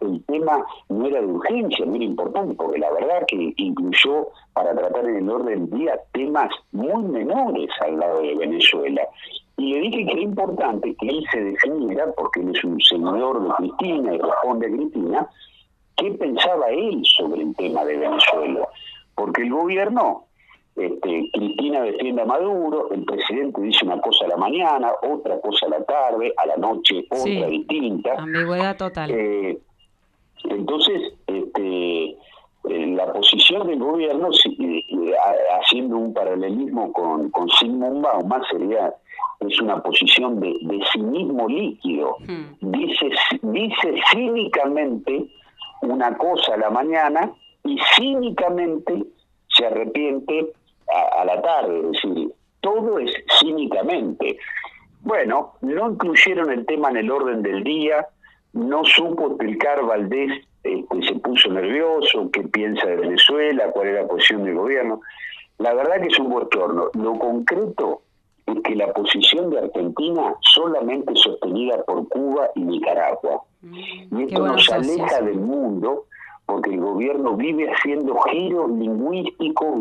el tema no era de urgencia, no era importante, porque la verdad que incluyó para tratar en el orden del día temas muy menores al lado de Venezuela. Y le dije que era importante que él se definiera, porque él es un senador de Cristina y responde a Cristina, qué pensaba él sobre el tema de Venezuela. Porque el gobierno, este, Cristina defiende a Maduro, el presidente dice una cosa a la mañana, otra cosa a la tarde, a la noche otra distinta. Ambigüedad total. Eh, entonces, este, eh, la posición del gobierno, eh, haciendo un paralelismo con, con Sigmund Bauman, sería es una posición de, de cinismo líquido. Hmm. Dice, dice cínicamente una cosa a la mañana y cínicamente se arrepiente a, la tarde, es decir, todo es cínicamente. Bueno, no incluyeron el tema en el orden del día, no supo explicar Valdés, que este, se puso nervioso, qué piensa de Venezuela, cuál es la posición del gobierno. La verdad que es un bochorno. Lo concreto es que la posición de Argentina solamente es sostenida por Cuba y Nicaragua. Mm, y esto nos aleja del mundo porque el gobierno vive haciendo giros lingüísticos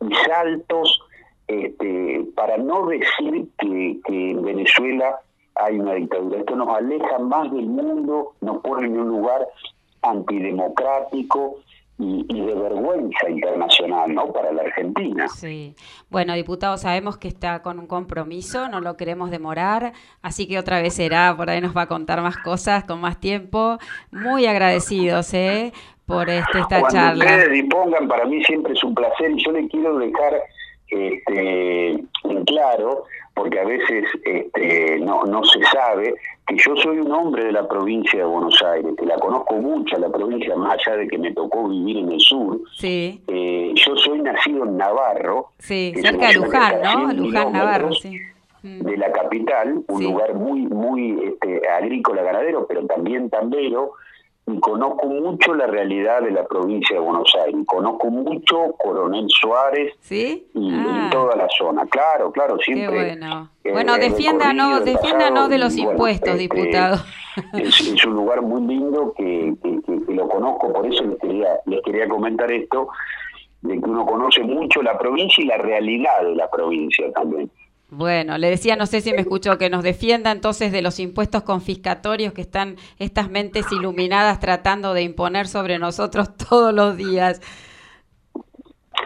y, saltos este, para no decir que, en Venezuela hay una dictadura. Esto nos aleja más del mundo, nos pone en un lugar antidemocrático y, de vergüenza internacional, ¿no? Para la Argentina. Sí. Bueno, diputado, sabemos que está con un compromiso, no lo queremos demorar, así que otra vez será, por ahí nos va a contar más cosas con más tiempo. Muy agradecidos, ¿eh? Por este, esta Cuando charla. ustedes dispongan, para mí siempre es un placer y yo le quiero dejar este, claro, porque a veces este, no, no se sabe, que yo soy un hombre de la provincia de Buenos Aires, que la conozco mucho, la provincia, más allá de que me tocó vivir en el sur. Sí. Eh, yo soy nacido en Navarro. Sí, cerca de Luján, ¿no? Luján, Navarro, sí. Mm. De la capital, un lugar muy, muy este, agrícola, ganadero, pero también tambero y conozco mucho la realidad de la provincia de Buenos Aires, conozco mucho Coronel Suárez y, ah. toda la zona. Claro, claro, siempre. bueno. bueno, defiéndanos, defiéndanos de los impuestos, este, diputado. Es, un lugar muy lindo que, que, lo conozco, por eso les quería, les quería comentar esto, de que uno conoce mucho la provincia y la realidad de la provincia también. Bueno, le decía, no sé si me escuchó, que nos defienda entonces de los impuestos confiscatorios que están estas mentes iluminadas tratando de imponer sobre nosotros todos los días.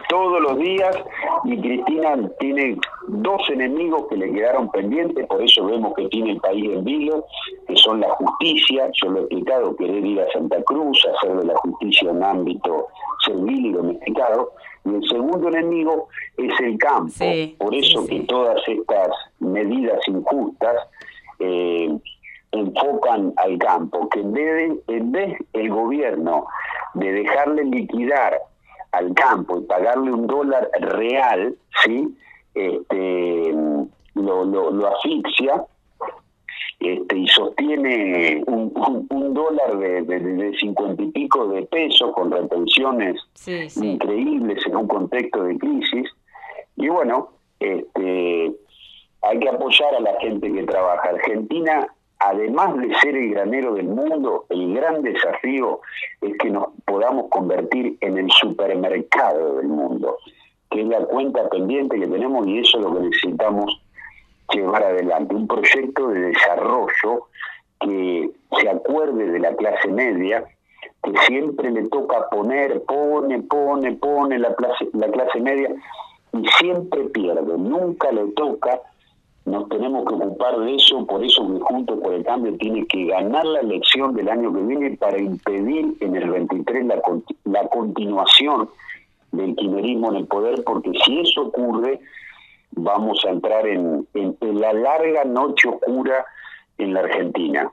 Todos los días, y Cristina tiene dos enemigos que le quedaron pendientes, por eso vemos que tiene el país en vilo, que son la justicia, yo lo he explicado, querer ir a Santa Cruz, hacer de la justicia un ámbito servil y domesticado, y el segundo enemigo es el campo. Por eso que todas estas medidas injustas eh, enfocan al campo, que en vez, en vez el gobierno de dejarle liquidar al campo y pagarle un dólar real, ¿sí? Este, lo, lo, lo asfixia este, y sostiene un, un, dólar de cincuenta y pico de pesos con retenciones increíbles en un contexto de crisis. Y bueno, este, hay que apoyar a la gente que trabaja. Argentina, además de ser el granero del mundo, el gran desafío es que nos podamos convertir en el supermercado del mundo, que es la cuenta pendiente que tenemos y eso es lo que necesitamos llevar adelante, un proyecto de desarrollo que se acuerde de la clase media, que siempre le toca poner, pone, pone, pone la clase, la clase media y siempre pierde, nunca le toca, nos tenemos que ocupar de eso, por eso que Juntos por el Cambio tiene que ganar la elección del año que viene para impedir en el 23 la, la continuación del quimerismo en el poder, porque si eso ocurre, vamos a entrar en, la larga noche oscura en la Argentina.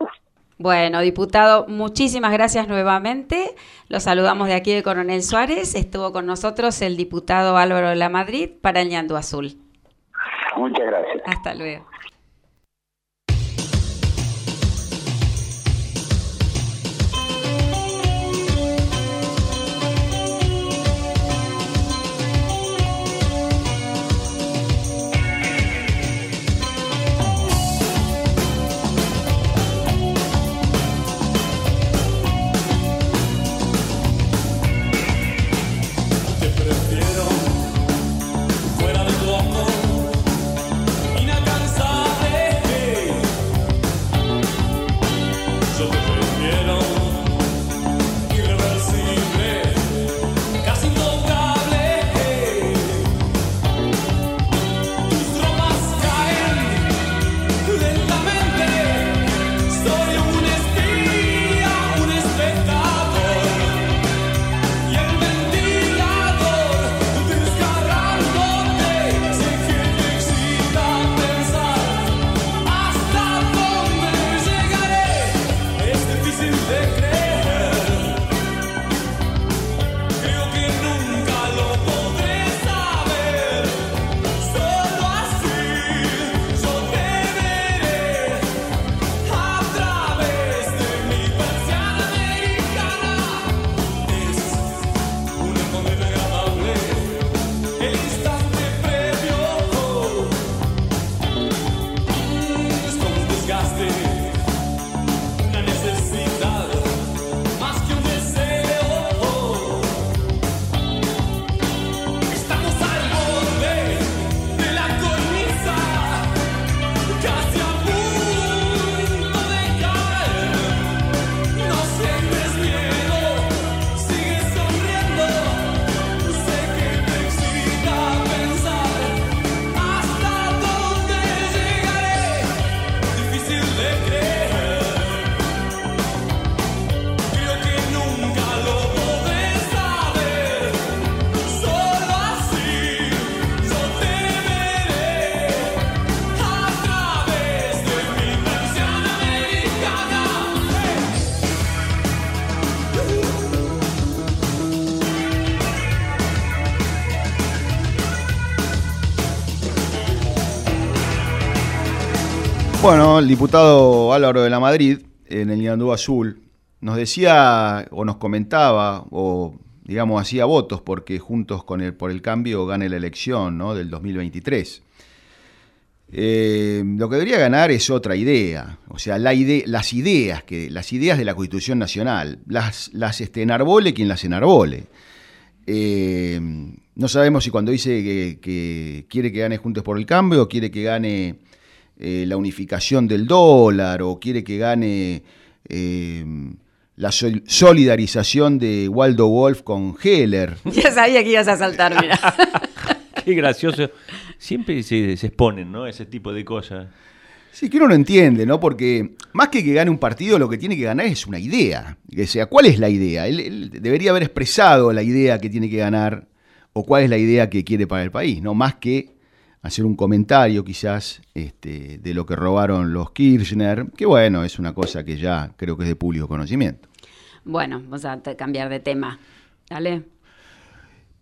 Bueno, diputado, muchísimas gracias nuevamente. Los saludamos de aquí de Coronel Suárez. Estuvo con nosotros el diputado Álvaro de la Madrid para el Ñandú Azul. Muchas gracias. Hasta luego. El diputado Álvaro de la Madrid, en el Ñandú Azul, nos decía o nos comentaba, o digamos hacía votos porque juntos con el, por el cambio gane la elección ¿no? del 2023. Eh, lo que debería ganar es otra idea, o sea, la las ideas que las ideas de la Constitución Nacional, las, las este, enarbole quien las enarbole. Eh, no sabemos si cuando dice que, quiere que gane Juntos por el Cambio o quiere que gane eh, la unificación del dólar o quiere que gane la solidarización de Waldo Wolf con Heller. Ya sabía que ibas a saltar, mira. Qué gracioso. Siempre se, exponen, ¿no? Ese tipo de cosas. Sí, que uno no entiende, ¿no? Porque más que que gane un partido, lo que tiene que ganar es una idea. Que sea, ¿cuál es la idea? Él, debería haber expresado la idea que tiene que ganar o cuál es la idea que quiere para el país, ¿no? Más que hacer un comentario quizás este, de lo que robaron los Kirchner, que bueno, es una cosa que ya creo que es de público conocimiento. Bueno, vamos a cambiar de tema. Dale.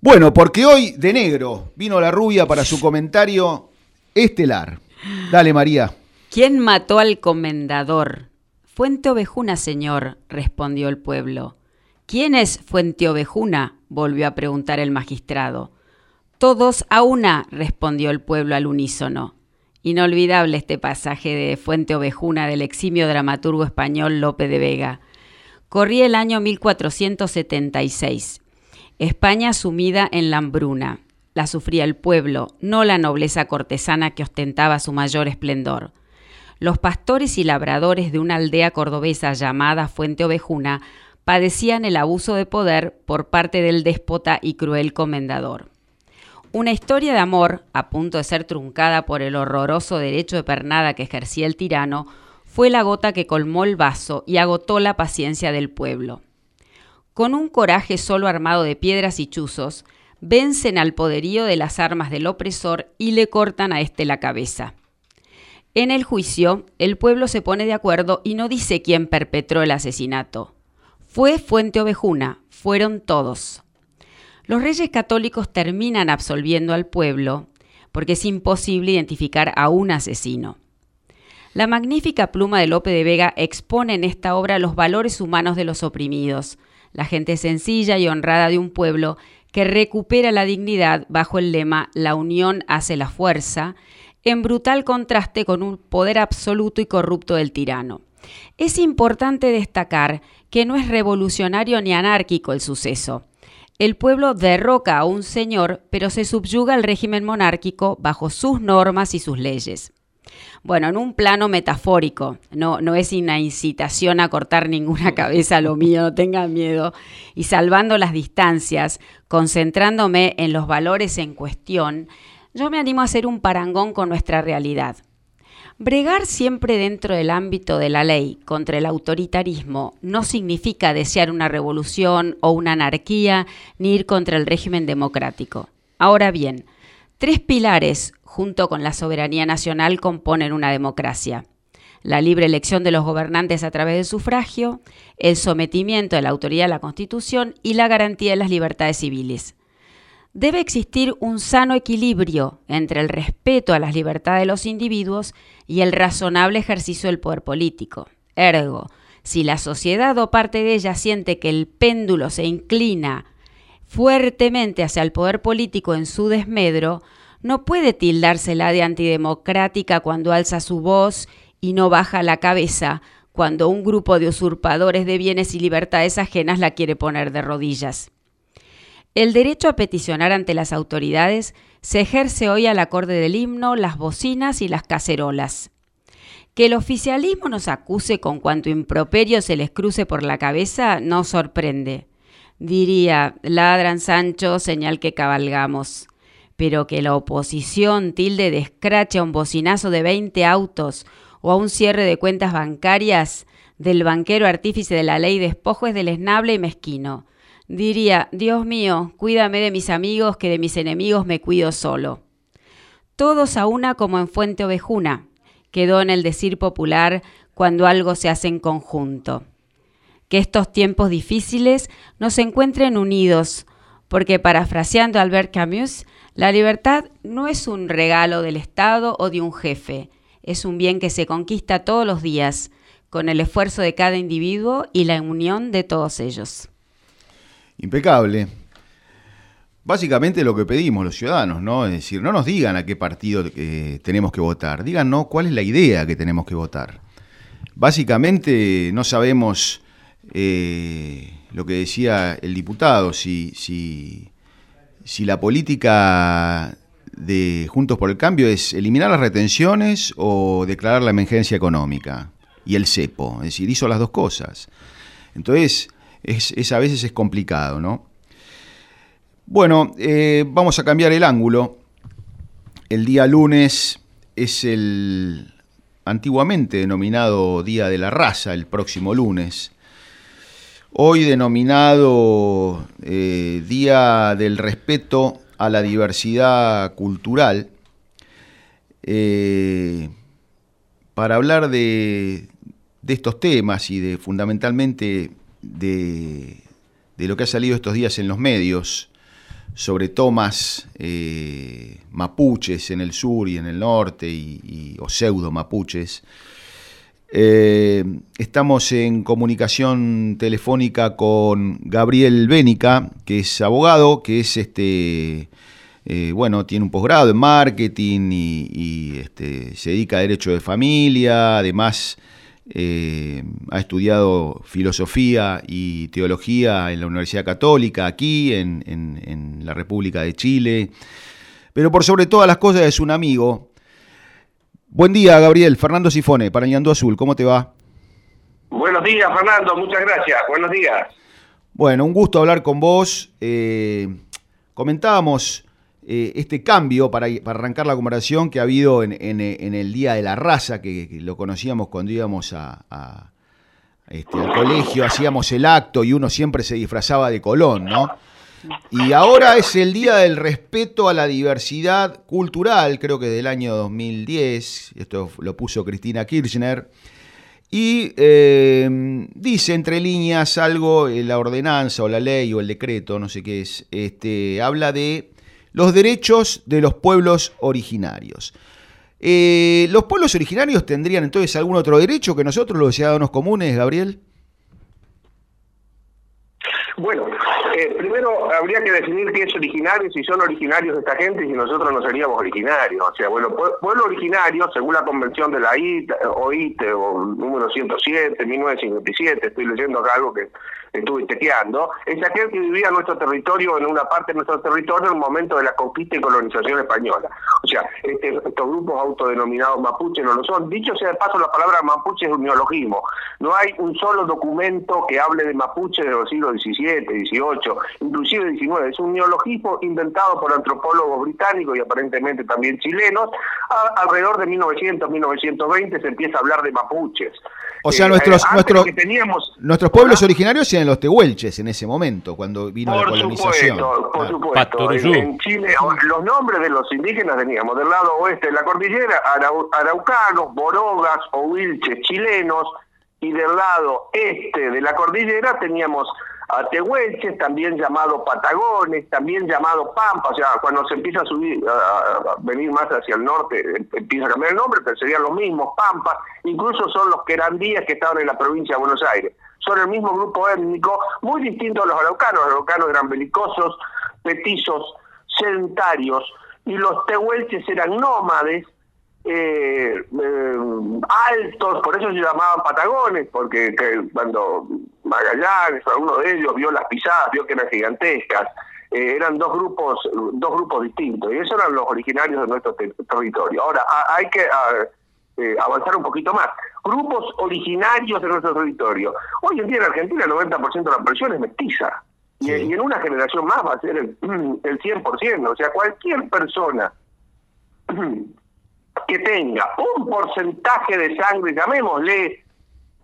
Bueno, porque hoy de negro vino la rubia para su comentario estelar. Dale, María. ¿Quién mató al comendador? Fuente Ovejuna, señor, respondió el pueblo. ¿Quién es Fuente Ovejuna? volvió a preguntar el magistrado. Todos a una, respondió el pueblo al unísono. Inolvidable este pasaje de Fuente Ovejuna del eximio dramaturgo español Lope de Vega. Corría el año 1476. España sumida en la hambruna. La sufría el pueblo, no la nobleza cortesana que ostentaba su mayor esplendor. Los pastores y labradores de una aldea cordobesa llamada Fuente Ovejuna padecían el abuso de poder por parte del déspota y cruel comendador. Una historia de amor, a punto de ser truncada por el horroroso derecho de pernada que ejercía el tirano, fue la gota que colmó el vaso y agotó la paciencia del pueblo. Con un coraje solo armado de piedras y chuzos, vencen al poderío de las armas del opresor y le cortan a éste la cabeza. En el juicio, el pueblo se pone de acuerdo y no dice quién perpetró el asesinato. Fue Fuente Ovejuna, fueron todos. Los reyes católicos terminan absolviendo al pueblo porque es imposible identificar a un asesino. La magnífica pluma de Lope de Vega expone en esta obra los valores humanos de los oprimidos, la gente sencilla y honrada de un pueblo que recupera la dignidad bajo el lema La unión hace la fuerza, en brutal contraste con un poder absoluto y corrupto del tirano. Es importante destacar que no es revolucionario ni anárquico el suceso. El pueblo derroca a un señor, pero se subyuga al régimen monárquico bajo sus normas y sus leyes. Bueno, en un plano metafórico, no, no es una incitación a cortar ninguna cabeza lo mío, no tengan miedo, y salvando las distancias, concentrándome en los valores en cuestión, yo me animo a hacer un parangón con nuestra realidad. Bregar siempre dentro del ámbito de la ley contra el autoritarismo no significa desear una revolución o una anarquía ni ir contra el régimen democrático. Ahora bien, tres pilares junto con la soberanía nacional, componen una democracia. La libre elección de los gobernantes a través del sufragio, el sometimiento de la autoridad a la Constitución y la garantía de las libertades civiles. Debe existir un sano equilibrio entre el respeto a las libertades de los individuos y el razonable ejercicio del poder político. Ergo, si la sociedad o parte de ella siente que el péndulo se inclina fuertemente hacia el poder político en su desmedro, no puede tildársela de antidemocrática cuando alza su voz y no baja la cabeza cuando un grupo de usurpadores de bienes y libertades ajenas la quiere poner de rodillas. El derecho a peticionar ante las autoridades se ejerce hoy al acorde del himno, las bocinas y las cacerolas. Que el oficialismo nos acuse con cuanto improperio se les cruce por la cabeza no sorprende. Diría, ladran Sancho, señal que cabalgamos pero que la oposición tilde de escrache a un bocinazo de 20 autos o a un cierre de cuentas bancarias del banquero artífice de la ley de espojo es esnable y mezquino. Diría, Dios mío, cuídame de mis amigos, que de mis enemigos me cuido solo. Todos a una como en fuente ovejuna, quedó en el decir popular cuando algo se hace en conjunto. Que estos tiempos difíciles nos encuentren unidos, porque parafraseando Albert Camus, la libertad no es un regalo del Estado o de un jefe, es un bien que se conquista todos los días, con el esfuerzo de cada individuo y la unión de todos ellos. Impecable. Básicamente lo que pedimos los ciudadanos, ¿no? Es decir, no nos digan a qué partido eh, tenemos que votar, díganos cuál es la idea que tenemos que votar. Básicamente no sabemos eh, lo que decía el diputado, si, si, si la política de Juntos por el Cambio es eliminar las retenciones o declarar la emergencia económica y el cepo. Es decir, hizo las dos cosas. Entonces, es, a veces es complicado, ¿no? Bueno, eh, vamos a cambiar el ángulo. El día lunes es el antiguamente denominado Día de la Raza, el próximo lunes. Hoy denominado eh, Día del Respeto a la Diversidad Cultural. Eh, para hablar de, de estos temas y de fundamentalmente de, lo que ha salido estos días en los medios sobre tomas eh, mapuches en el sur y en el norte y, o pseudo mapuches. Eh, estamos en comunicación telefónica con Gabriel Bénica, que es abogado, que es este, eh, bueno, tiene un posgrado en marketing y, y este, se dedica a derecho de familia, además eh, ha estudiado filosofía y teología en la Universidad Católica, aquí en, la República de Chile, pero por sobre todas las cosas es un amigo. Buen día, Gabriel. Fernando Sifone, para Ñandú Azul, ¿cómo te va? Buenos días, Fernando, muchas gracias. Buenos días. Bueno, un gusto hablar con vos. Eh, comentábamos eh, este cambio para, arrancar la conversación que ha habido en, el Día de la Raza, que, lo conocíamos cuando íbamos a, este, al colegio, hacíamos el acto y uno siempre se disfrazaba de Colón, ¿no? Y ahora es el Día del Respeto a la Diversidad Cultural, creo que del año 2010, esto lo puso Cristina Kirchner, y eh, dice entre líneas algo, eh, la ordenanza o la ley o el decreto, no sé qué es, este, habla de los derechos de los pueblos originarios. Eh, ¿Los pueblos originarios tendrían entonces algún otro derecho que nosotros, los ciudadanos comunes, Gabriel? Bueno, eh, primero habría que definir qué es originario, si son originarios de esta gente y si nosotros no seríamos originarios. O sea, bueno, pueblo originario, según la convención de la OIT, o número 107, 1957, estoy leyendo acá algo que estuve chequeando, es aquel que vivía en nuestro territorio, en una parte de nuestro territorio, en el momento de la conquista y colonización española. O sea, este, estos grupos autodenominados mapuches no lo son. Dicho sea de paso, la palabra mapuche es un neologismo. No hay un solo documento que hable de mapuche de los siglos XVII, XVIII, inclusive XIX. Es un neologismo inventado por antropólogos británicos y aparentemente también chilenos. alrededor de 1900, 1920 se empieza a hablar de mapuches. O sea, nuestros, eh, nuestros, nuestros pueblos originarios eran los tehuelches en ese momento, cuando vino la colonización. por supuesto. En, Chile, los nombres de los indígenas teníamos del lado oeste de la cordillera, araucanos, borogas o wilches chilenos, y del lado este de la cordillera teníamos a Tehuelches, también llamado Patagones, también llamado Pampa, o sea, cuando se empieza a subir, a, venir más hacia el norte, em, empieza a cambiar el nombre, pero serían los mismos, Pampa, incluso son los querandíes que estaban en la provincia de Buenos Aires. Son el mismo grupo étnico, muy distinto a los araucanos, los araucanos eran belicosos, petizos, sedentarios, y los tehuelches eran nómades, eh, eh, altos, por eso se llamaban Patagones, porque cuando Magallanes o alguno de ellos vio las pisadas, vio que eran gigantescas, eh, eran dos grupos, dos grupos distintos, y esos eran los originarios de nuestro territorio. Ahora, hay que avanzar un poquito más. Grupos originarios de nuestro territorio. Hoy en día en Argentina el 90% de la población es mestiza. Y, en una generación más va a ser el, el 100%. O sea, cualquier persona que tenga un porcentaje de sangre, llamémosle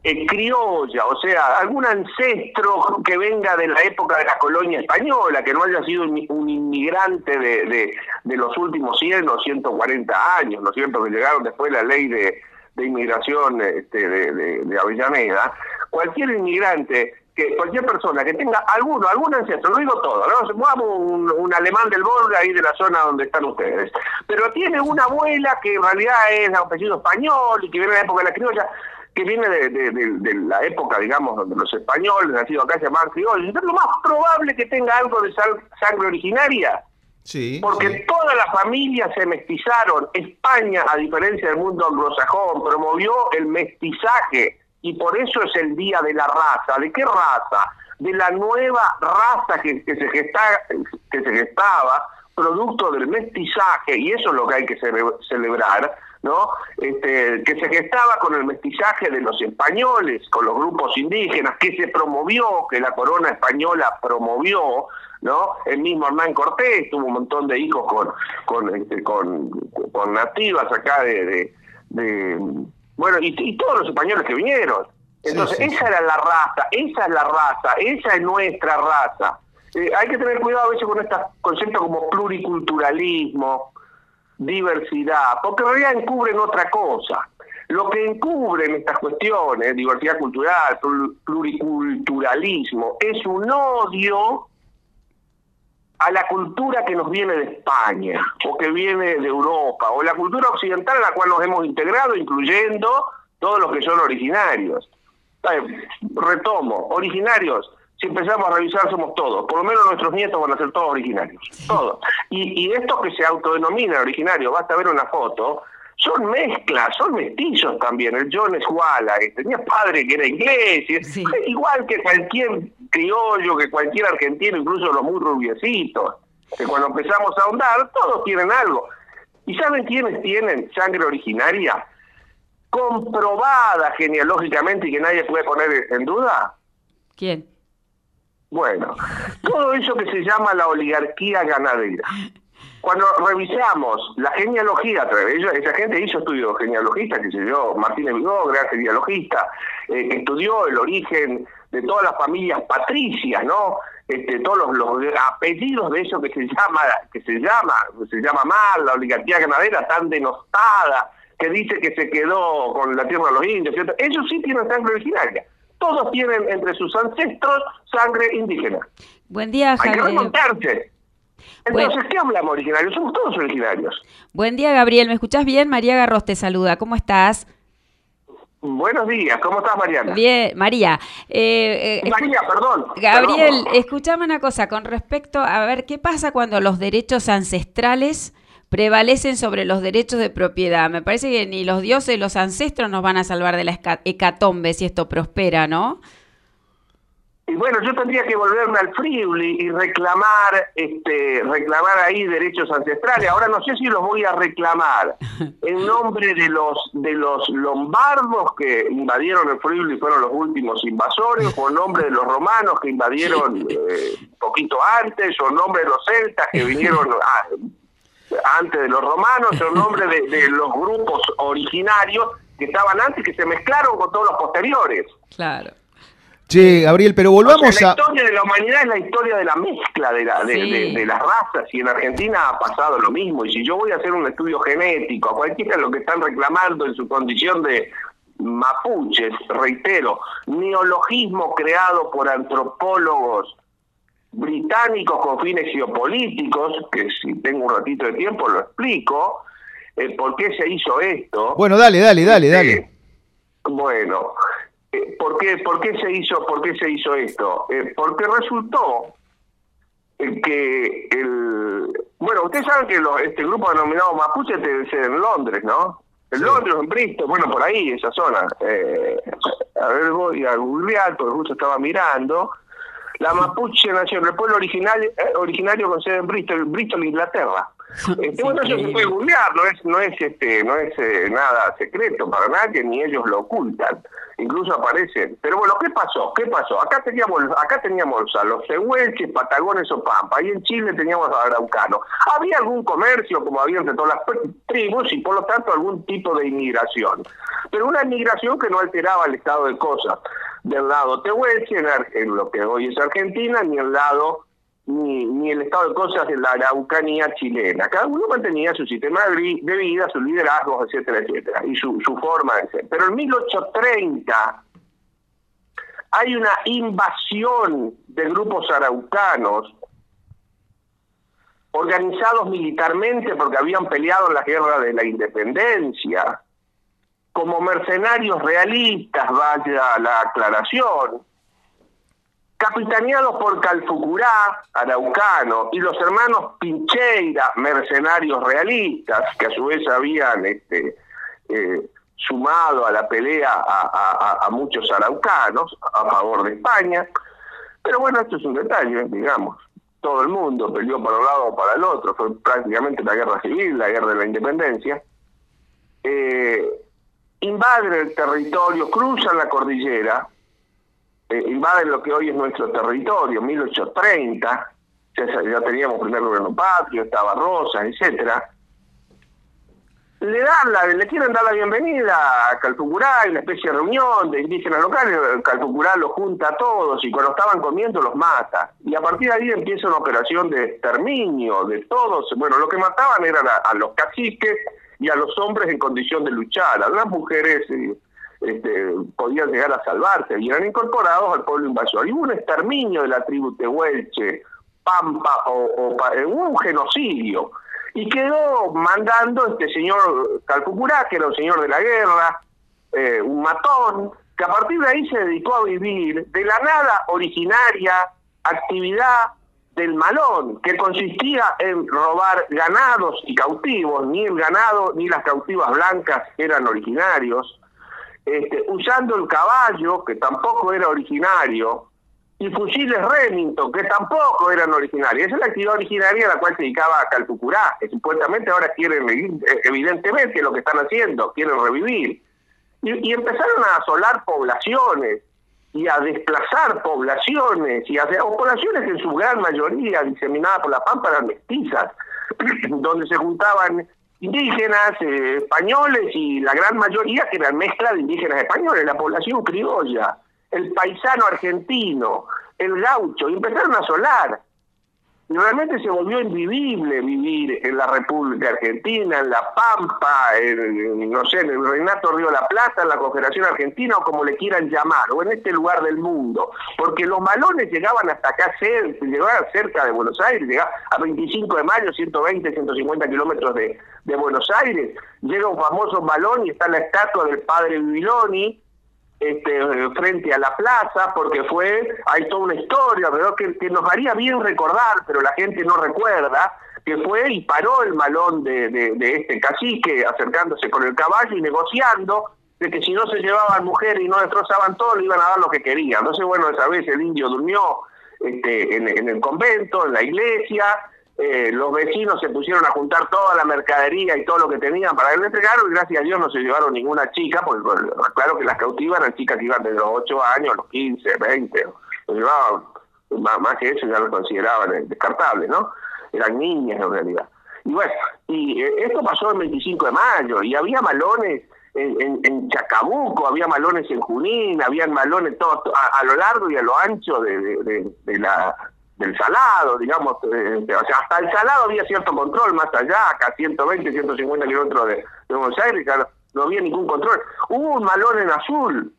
eh, criolla, o sea, algún ancestro que venga de la época de la colonia española, que no haya sido un, inmigrante de, de, los últimos 100 o 140 años, ¿no es cierto?, que llegaron después de la ley de, de inmigración este, de, de, Avellaneda, cualquier inmigrante que cualquier persona que tenga alguno, algún ancestro, no digo todo, ¿no? Supongamos un, un alemán del borde ahí de la zona donde están ustedes, pero tiene una abuela que en realidad es de apellido español y que viene de la época de la criolla, que viene de, de- de- de la época, digamos, donde los españoles nacidos acá se llamaban criollos, entonces lo más probable que tenga algo de sal- sangre originaria. Sí. Porque todas las familias se mestizaron. España, a diferencia del mundo anglosajón, promovió el mestizaje y por eso es el Día de la Raza. ¿De qué raza? De la nueva raza que, se, gesta- que se gestaba, producto del mestizaje, y eso es lo que hay que cele- celebrar, ¿no? Este, que se gestaba con el mestizaje de los españoles, con los grupos indígenas, que se promovió, que la corona española promovió, ¿no? El mismo Hernán Cortés tuvo un montón de hijos con con este, con, nativas acá de- bueno y, y todos los españoles que vinieron. Entonces sí, esa era la raza, esa es la raza, esa es nuestra raza. Eh, hay que tener cuidado a veces con estos conceptos como pluriculturalismo, diversidad, porque en realidad encubren otra cosa. Lo que encubren estas cuestiones, diversidad cultural, plur- pluriculturalismo, es un odio a la cultura que nos viene de España o que viene de Europa o la cultura occidental a la cual nos hemos integrado, incluyendo todos los que son originarios. Retomo, originarios, si empezamos a revisar somos todos, por lo menos nuestros nietos van a ser todos originarios, todos. Y, y estos que se autodenominan originarios, basta ver una foto, son mezclas, son mestizos también. El John Esguala, eh, tenía padre que era inglés, igual que cualquier criollo, que cualquier argentino, incluso los muy rubiecitos, que cuando empezamos a ahondar, todos tienen algo. ¿Y saben quiénes tienen sangre originaria? Comprobada genealógicamente y que nadie puede poner en duda. ¿Quién? Bueno, todo eso que se llama la oligarquía ganadera. Cuando revisamos la genealogía, a través de ello, esa gente hizo estudios genealogistas, que se yo, Martínez Vigó, gran genealogista, eh, que estudió el origen de todas las familias patricias, ¿no? Este, todos los, los apellidos de eso que se llama, que se llama, se llama mal, la oligarquía ganadera tan denostada, que dice que se quedó con la tierra de los indios, ¿cierto? Ellos sí tienen sangre originaria. Todos tienen entre sus ancestros sangre indígena. Buen día, Hay que Javier. Bueno. Entonces, ¿qué hablamos originarios? Somos todos originarios. Buen día, Gabriel. ¿Me escuchás bien? María Garros te saluda. ¿Cómo estás? Buenos días, ¿cómo estás, Mariana? Bien, María. eh, eh, María, perdón. Gabriel, perdón. escuchame una cosa con respecto a ver qué pasa cuando los derechos ancestrales prevalecen sobre los derechos de propiedad. Me parece que ni los dioses, los ancestros nos van a salvar de la hecatombe si esto prospera, ¿no? Y bueno, yo tendría que volverme al Friuli y reclamar, este, reclamar ahí derechos ancestrales. Ahora no sé si los voy a reclamar en nombre de los de los lombardos que invadieron el Friuli y fueron los últimos invasores, o en nombre de los romanos que invadieron eh, poquito antes, o en nombre de los celtas que vinieron a- antes de los romanos, o en nombre de, de los grupos originarios que estaban antes, que se mezclaron con todos los posteriores. Claro. Che, Gabriel, pero O volvamos sea, la a... historia de la humanidad es la historia de la mezcla de, la, de, Sí. de- de las razas y en Argentina ha pasado lo mismo. Y si yo voy a hacer un estudio genético, a cualquiera de lo que están reclamando en su condición de mapuches, reitero, neologismo creado por antropólogos británicos con fines geopolíticos, que si tengo un ratito de tiempo lo explico, eh, por qué se hizo esto. Bueno, dale, dale, dale, dale. Bueno, eh, ¿por qué, por qué se hizo, por qué se hizo esto? Eh, porque resultó eh, que el bueno, ustedes saben que los- este grupo denominado Mapuche debe ser en Londres, ¿no? En Londres, en Bristol, bueno, por ahí, esa zona. Eh, a ver, voy a googlear, porque justo estaba mirando. La Mapuche Nación, el pueblo original, eh, originario con sede en Bristol, Bristol, Inglaterra. Este, bueno, eso se puede googlear, no es, no es, este, no es eh, nada secreto para nadie, ni ellos lo ocultan. Incluso aparecen. Pero bueno, ¿qué pasó? ¿Qué pasó? Acá teníamos, acá teníamos a los tehuelches, patagones o pampa, y en Chile teníamos a araucanos. Había algún comercio, como había entre todas las tribus, y por lo tanto algún tipo de inmigración. Pero una inmigración que no alteraba el estado de cosas del lado tehuelche, en, en lo que hoy es Argentina, ni el lado ni, ni el estado de cosas de la araucanía chilena. Cada uno mantenía su sistema de vi- de vida, sus liderazgos, etcétera, etcétera, y su, su forma de ser. Pero en 1830 hay una invasión de grupos araucanos organizados militarmente porque habían peleado en la guerra de la independencia, como mercenarios realistas, vaya la aclaración, capitaneados por Calfucurá, araucano, y los hermanos Pincheira, mercenarios realistas, que a su vez habían este, eh, sumado a la pelea a, muchos araucanos a favor de España. Pero bueno, esto es un detalle, digamos. Todo el mundo peleó para un lado o para el otro, fue prácticamente la guerra civil, la guerra de la independencia. Eh, invaden el territorio, cruzan la cordillera, eh, invaden lo que hoy es nuestro territorio, 1830, ya, teníamos primer gobierno patrio, estaba Rosa, etcétera le dan la, le quieren dar la bienvenida a Calpucurá, una especie de reunión de indígenas locales, Calpucurá los junta a todos y cuando estaban comiendo los mata. Y a partir de ahí empieza una operación de exterminio de todos. Bueno, lo que mataban eran a, los caciques y a los hombres en condición de luchar. A las mujeres eh, este, podían llegar a salvarse y eran incorporados al pueblo invasor. Y hubo un exterminio de la tribu Tehuelche, Pampa, o, o un genocidio. Y quedó mandando este señor Calpucurá, que era un señor de la guerra, eh, un matón, que a partir de ahí se dedicó a vivir de la nada originaria actividad del malón, que consistía en robar ganados y cautivos, ni el ganado ni las cautivas blancas eran originarios, este, usando el caballo, que tampoco era originario, y fusiles Remington, que tampoco eran originarios. Esa es la actividad originaria a la cual se dedicaba a Calpucurá, que supuestamente ahora quieren, eh, evidentemente, lo que están haciendo, quieren revivir. Y, empezaron a asolar poblaciones y a desplazar poblaciones, y a, o poblaciones que en su gran mayoría, diseminadas por la Pampa, eran mestizas, donde se juntaban indígenas, eh, españoles y la gran mayoría que eran mezcla de indígenas españoles, la población criolla el paisano argentino, el gaucho, y empezaron a asolar. Realmente se volvió invivible vivir en la República Argentina, en La Pampa, en, no sé, en el Renato Río La Plata, en la Confederación Argentina, o como le quieran llamar, o en este lugar del mundo. Porque los malones llegaban hasta acá, llegaban cerca de Buenos Aires, llegaban a 25 de mayo, 120, 150 kilómetros de, de Buenos Aires. Llega un famoso malón y está la estatua del padre Bibiloni, este, frente a la plaza, porque fue, hay toda una historia, que, nos haría bien recordar, pero la gente no recuerda, que fue y paró el malón de, de, este cacique, acercándose con el caballo y negociando de que si no se llevaban mujeres y no destrozaban todo, le iban a dar lo que querían. Entonces, bueno, esa vez el indio durmió este, en, en el convento, en la iglesia, eh, los vecinos se pusieron a juntar toda la mercadería y todo lo que tenían para el entregar y gracias a Dios no se llevaron ninguna chica, porque claro que las cautivas eran chicas que iban de los 8 años, los 15, 20, lo llevaban, más, que eso ya lo consideraban eh, descartable, ¿no? Eran niñas en realidad. Y bueno, y eh, esto pasó el 25 de mayo y había malones en, Chacabuco, había malones en Junín, habían malones todo, a, lo largo y a lo ancho de la del salado, digamos, eh, o sea, hasta el salado había cierto control, más allá, acá 120, 150 kilómetros de, de Buenos Aires, no había ningún control. Hubo un malón en azul,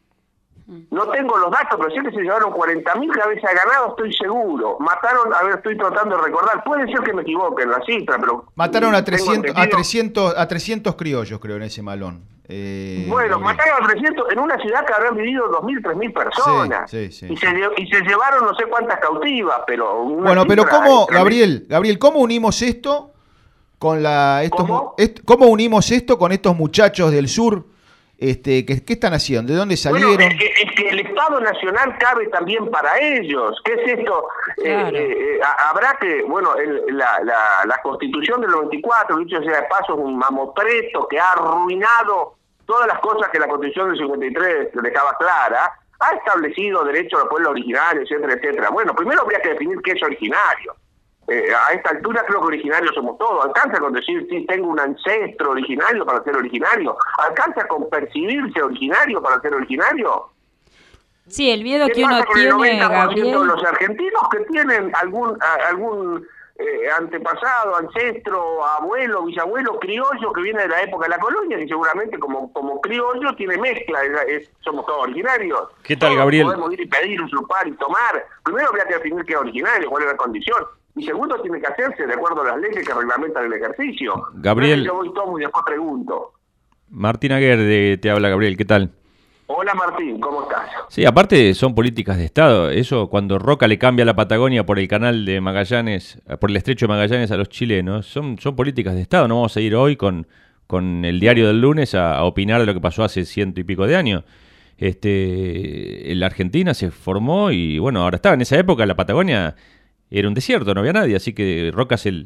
no tengo los datos, pero que se llevaron 40.000 cabezas de ganado, estoy seguro. Mataron, a ver, estoy tratando de recordar, puede ser que me equivoque en la cifra, pero... Mataron a 300, a 300, a 300 criollos, creo, en ese malón. Eh, bueno, mataron a 300 en una ciudad que habrán vivido 2.000, 3.000 personas. y, se, y se llevaron no sé cuántas cautivas, pero... Bueno, pero ¿cómo, Gabriel, Gabriel, cómo unimos esto con la... Estos, ¿Cómo unimos esto con estos muchachos del sur? Este, ¿qué, están haciendo? ¿De dónde salieron? es, que, el Estado Nacional cabe también para ellos. ¿Qué es esto? Eh, eh, eh, habrá que, bueno, la, la, Constitución del 94, dicho sea de paso, es un mamotreto que ha arruinado todas las cosas que la Constitución del 53 dejaba clara. Ha establecido derechos al pueblo originario, etcétera, etcétera. Bueno, primero habría que definir qué es originario. Eh, a esta altura creo que originarios somos todos. Alcanza con decir, sí, tengo un ancestro originario para ser originario. Alcanza con percibirse originario para ser originario. Sí, el miedo que uno tiene, Gabriel... los argentinos que tienen algún algún eh, antepasado, ancestro, abuelo, bisabuelo, criollo que viene de la época de la colonia, y seguramente como, como criollo tiene mezcla, somos todos originarios. ¿Qué tal, Gabriel? Podemos ir y pedir, usurpar y tomar. Primero habría que definir qué es originario, cuál es la condición. Y segundo, tiene que hacerse de acuerdo a las leyes que reglamentan el ejercicio. Gabriel. yo voy tomo y después pregunto. Martín Aguer te habla, Gabriel, ¿qué tal? Hola Martín, ¿cómo estás? Sí, aparte son políticas de Estado. Eso cuando Roca le cambia la Patagonia por el canal de Magallanes, por el estrecho de Magallanes a los chilenos, son, son políticas de Estado. No vamos a ir hoy con, con el diario del lunes a, opinar de lo que pasó hace ciento y pico de años. Este, la Argentina se formó y bueno, ahora está. En esa época la Patagonia era un desierto, no había nadie, así que Roca se,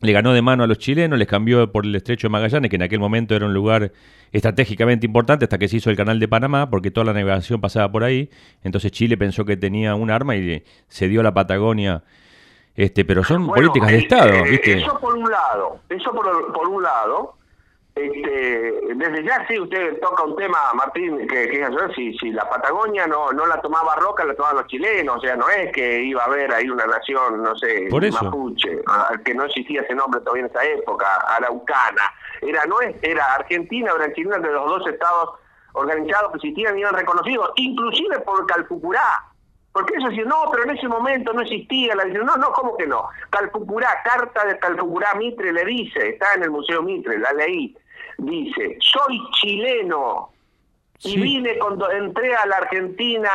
le ganó de mano a los chilenos, les cambió por el estrecho de Magallanes, que en aquel momento era un lugar estratégicamente importante hasta que se hizo el canal de Panamá, porque toda la navegación pasaba por ahí. Entonces Chile pensó que tenía un arma y se dio la Patagonia. Este, pero son políticas de Estado, eh, ¿viste? Eso por un lado, eso por, por un lado. Este, desde ya sí, usted toca un tema, Martín, que, que si, si la Patagonia no, no la tomaba Roca, la tomaban los chilenos, o sea, no es que iba a haber ahí una nación, no sé, mapuche, que no existía ese nombre todavía en esa época, araucana, era no es, era Argentina, era Chile, de los dos estados organizados que existían y eran reconocidos, inclusive por Calfucurá, porque eso decir, no, pero en ese momento no existía. La no, no, ¿cómo que no? Calfucurá, carta de Calfucurá Mitre le dice, está en el Museo Mitre, la leí dice, soy chileno y vine cuando entré a la Argentina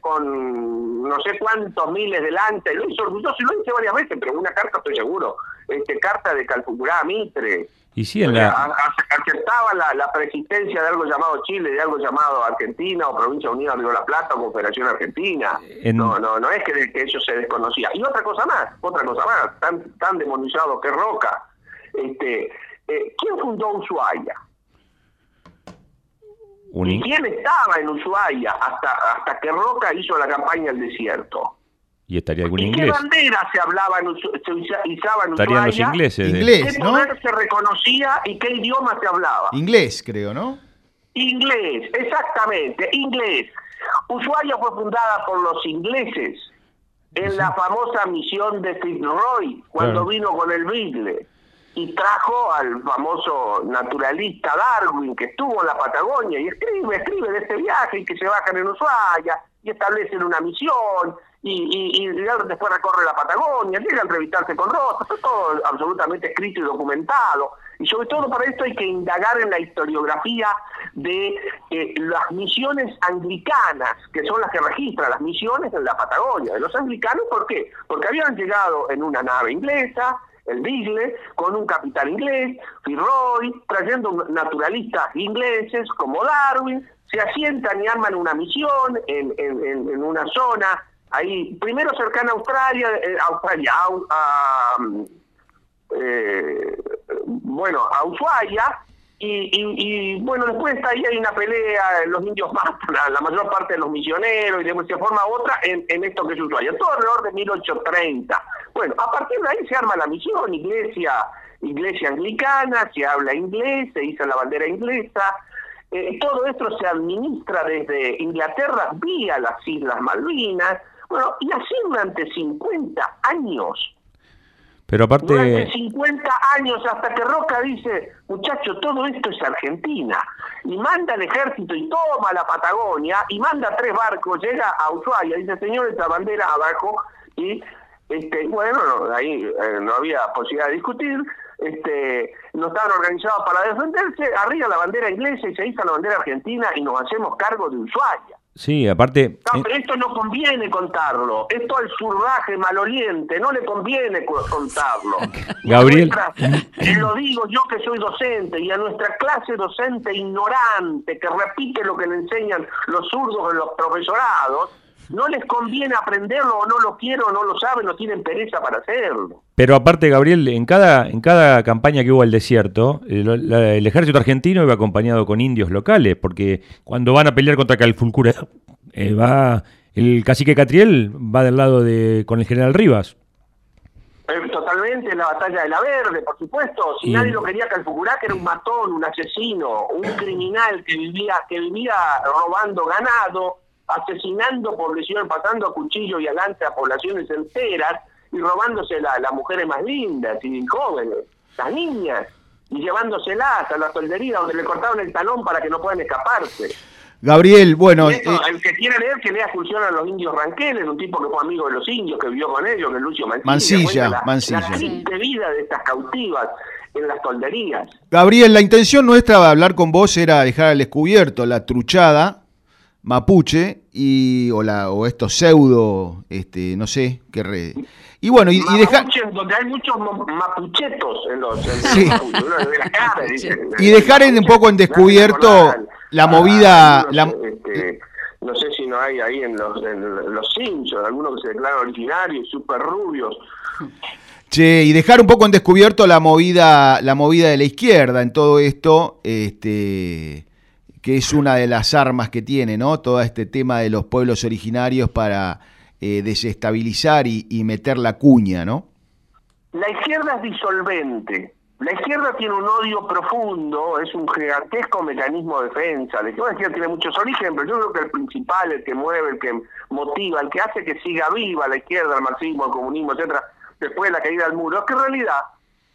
con no sé cuántos miles delante, lo hizo orgulloso y lo hice varias veces, pero una carta estoy seguro, este carta de Calfucurá Mitre. Y sí, en la... aceptaba la, la, persistencia de algo llamado Chile, de algo llamado Argentina o Provincia Unida de La Plata o Confederación Argentina. No, no, no es que, que, eso se desconocía. Y otra cosa más, otra cosa más, tan, tan demonizado que Roca. Este, eh, ¿quién fundó Ushuaia? ¿Y quién estaba en Ushuaia hasta, hasta que Roca hizo la campaña al desierto? ¿Y estaría algún ¿Y inglés? ¿Qué bandera se hablaba en, se izaba en Estarían los ingleses. Inglés, ¿Qué ¿no? poder se reconocía y qué idioma se hablaba? Inglés, creo, ¿no? Inglés, exactamente, inglés. Ushuaia fue fundada por los ingleses en la famosa misión de Fitzroy, cuando vino con el Beagle y trajo al famoso naturalista Darwin que estuvo en la Patagonia y escribe, escribe de este viaje y que se bajan en Ushuaia y establecen una misión y, y, después recorre la Patagonia, llega a entrevistarse con Rosa, está todo absolutamente escrito y documentado. Y sobre todo para esto hay que indagar en la historiografía de eh, las misiones anglicanas, que son las que registran las misiones en la Patagonia. De los anglicanos, ¿por qué? Porque habían llegado en una nave inglesa, el Beagle, con un capitán inglés, Fitzroy, trayendo naturalistas ingleses como Darwin, se asientan y arman una misión en, en, una zona ahí, primero cercana a Australia, eh, Australia, a, eh, bueno, a Ushuaia, y, bueno, después ahí hay una pelea, los indios matan a la mayor parte de los misioneros y de se forma otra en, en esto que es Ushuaia, todo alrededor de 1830. Bueno, a partir de ahí se arma la misión, iglesia, iglesia anglicana, se habla inglés, se hizo la bandera inglesa, eh, todo esto se administra desde Inglaterra vía las Islas Malvinas, bueno, y así durante 50 años. Pero aparte... Durante 50 años hasta que Roca dice, muchacho, todo esto es Argentina. Y manda el ejército y toma la Patagonia y manda tres barcos, llega a Ushuaia, dice, señor, esta bandera abajo y este, bueno, ahí eh, no había posibilidad de discutir, este, no estaban organizados para defenderse, arriba la bandera inglesa y se hizo la bandera argentina y nos hacemos cargo de Ushuaia. Sí, aparte... No, pero esto no conviene contarlo, esto al surraje maloliente, no le conviene contarlo. Gabriel... Y lo digo yo que soy docente, y a nuestra clase docente ignorante, que repite lo que le enseñan los zurdos en los profesorados, no les conviene aprenderlo o no lo quieren o no lo saben no tienen pereza para hacerlo. Pero aparte, Gabriel, en cada, en cada campaña que hubo al desierto, el, ejército argentino iba acompañado con indios locales, porque cuando van a pelear contra Calfulcura, eh, va el cacique Catriel va del lado de con el general Rivas. Eh, totalmente, en la batalla de la Verde, por supuesto. Si nadie lo quería Calfucurá, que era un matón, un asesino, un criminal que vivía, que vivía robando ganado, asesinando poblaciones, pasando a cuchillo y a lanza a poblaciones enteras, y robándose la- las mujeres más lindas y jóvenes, las niñas, y llevándoselas a la soldería donde le cortaron el talón para que no puedan escaparse. Gabriel, bueno, eh, el que quiere leer, que lea Expulsión a los indios ranqueles, un tipo que fue amigo de los indios, que vivió con ellos, que es Lucio Mancilla. Mancilla, la, Mancilla. La triste vida de estas cautivas en las tolderías. Gabriel, la intención nuestra de hablar con vos era dejar al descubierto la truchada mapuche y o la o estos pseudo este no sé qué re- y bueno y, y donde hay muchos ma- mapuchetos en los, en Sí. la cara, y dejar en un poco en descubierto la movida la, este, no sé si no hay ahí en los, en los Simpsons, algunos que se declaran originarios, súper rubios. Che, y dejar un poco en descubierto la movida, la movida de la izquierda en todo esto, este, que es una de las armas que tiene, ¿no? Todo este tema de los pueblos originarios para eh, desestabilizar y, meter la cuña, ¿no? La izquierda es disolvente. La izquierda tiene un odio profundo, es un gigantesco mecanismo de defensa. La izquierda tiene muchos orígenes, pero yo creo que el principal, el que mueve, el que motiva, el que hace que siga viva la izquierda, el marxismo, el comunismo, etcétera, después de la caída del muro, es que en realidad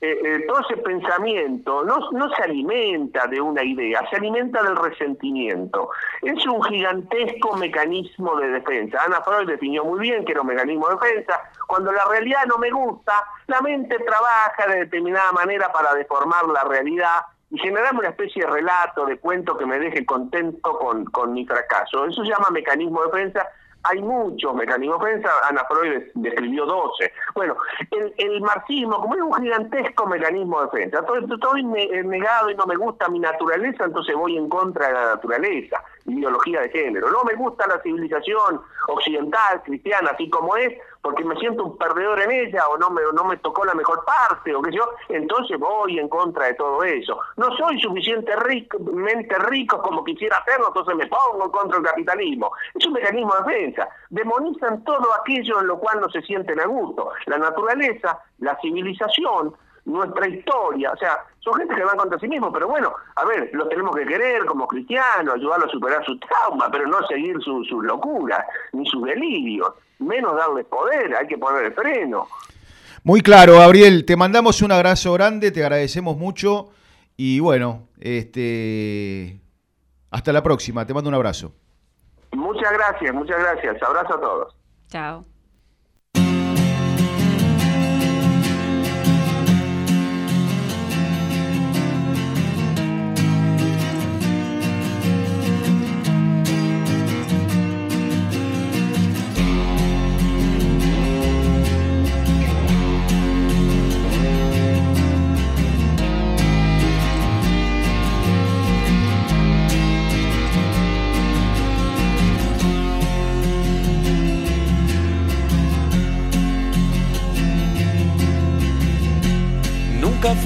eh, eh, todo ese pensamiento no, no se alimenta de una idea, se alimenta del resentimiento. Es un gigantesco mecanismo de defensa. Ana Freud definió muy bien que era un mecanismo de defensa. Cuando la realidad no me gusta, la mente trabaja de determinada manera para deformar la realidad y generarme una especie de relato, de cuento que me deje contento con, con mi fracaso. Eso se llama mecanismo de defensa hay muchos mecanismos de defensa, Ana Freud describió 12. Bueno, el, el marxismo, como es un gigantesco mecanismo de defensa, estoy, estoy ne- negado y no me gusta mi naturaleza, entonces voy en contra de la naturaleza, ideología de género. No me gusta la civilización occidental, cristiana, así como es, porque me siento un perdedor en ella o no me, no me tocó la mejor parte o qué sé yo, entonces voy en contra de todo eso. No soy suficientemente rico como quisiera hacerlo, entonces me pongo contra del capitalismo. Es un mecanismo de defensa. Demonizan todo aquello en lo cual no se sienten a gusto. La naturaleza, la civilización, nuestra historia, o sea, son gente que van contra sí mismos, pero bueno, a ver, los tenemos que querer como cristianos, ayudarlos a superar su trauma, pero no seguir sus su locuras, ni sus delirios, menos darles poder, hay que poner el freno. Muy claro, Gabriel, te mandamos un abrazo grande, te agradecemos mucho y bueno, este hasta la próxima, te mando un abrazo. Muchas gracias, muchas gracias, abrazo a todos. Chao.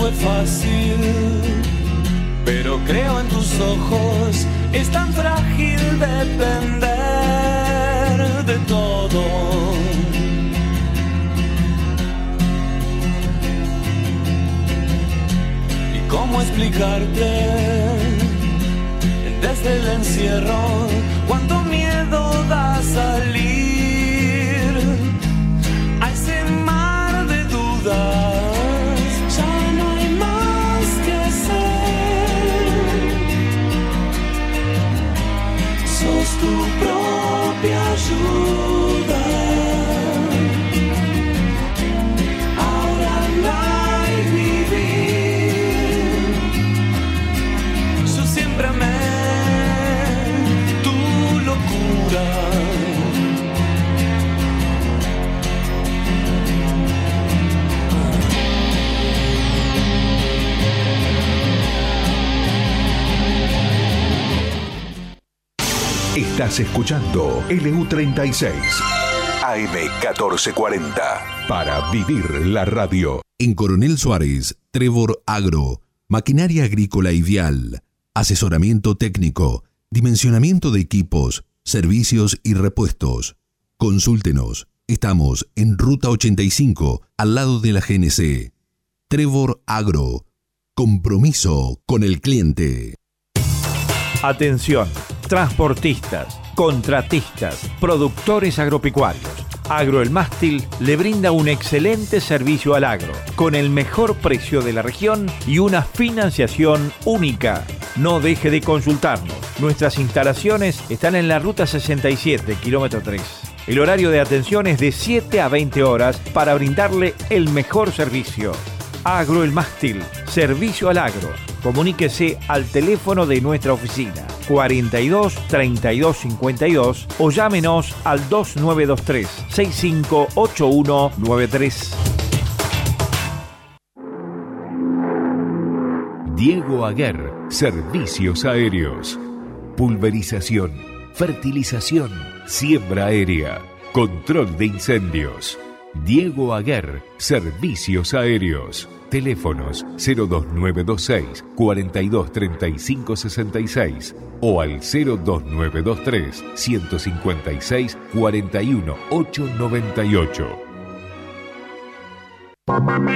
Fue fácil, pero creo en tus ojos. Es tan frágil depender de todo. ¿Y cómo explicarte desde el encierro cuánto miedo da salir Sos tu Estás escuchando LU36 AM1440 para vivir la radio. En Coronel Suárez, Trevor Agro, maquinaria agrícola ideal, asesoramiento técnico, dimensionamiento de equipos, servicios y repuestos. Consúltenos. Estamos en Ruta 85, al lado de la GNC. Trevor Agro. Compromiso con el cliente. Atención, transportistas, contratistas, productores agropecuarios, Agro El Mástil le brinda un excelente servicio al agro, con el mejor precio de la región y una financiación única. No deje de consultarnos. Nuestras instalaciones están en la ruta 67, kilómetro 3. El horario de atención es de 7 a 20 horas para brindarle el mejor servicio. Agro El Mástil, servicio al agro. Comuníquese al teléfono de nuestra oficina 42 32 52 o llámenos al 2923 658193. Diego Aguer, Servicios Aéreos. Pulverización, fertilización, siembra aérea, control de incendios. Diego Aguer, Servicios Aéreos. Teléfonos 02926 423566 o al 02923 156 41898.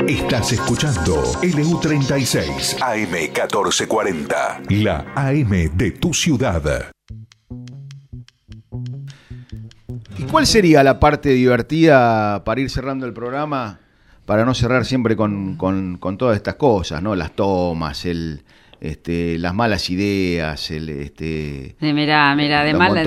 Estás escuchando LU36 AM1440, la AM de tu ciudad. Cuál sería la parte divertida para ir cerrando el programa? Para no cerrar siempre con, con- con todas estas cosas, ¿no? Las tomas, el, este, las malas ideas, el este de los mala-.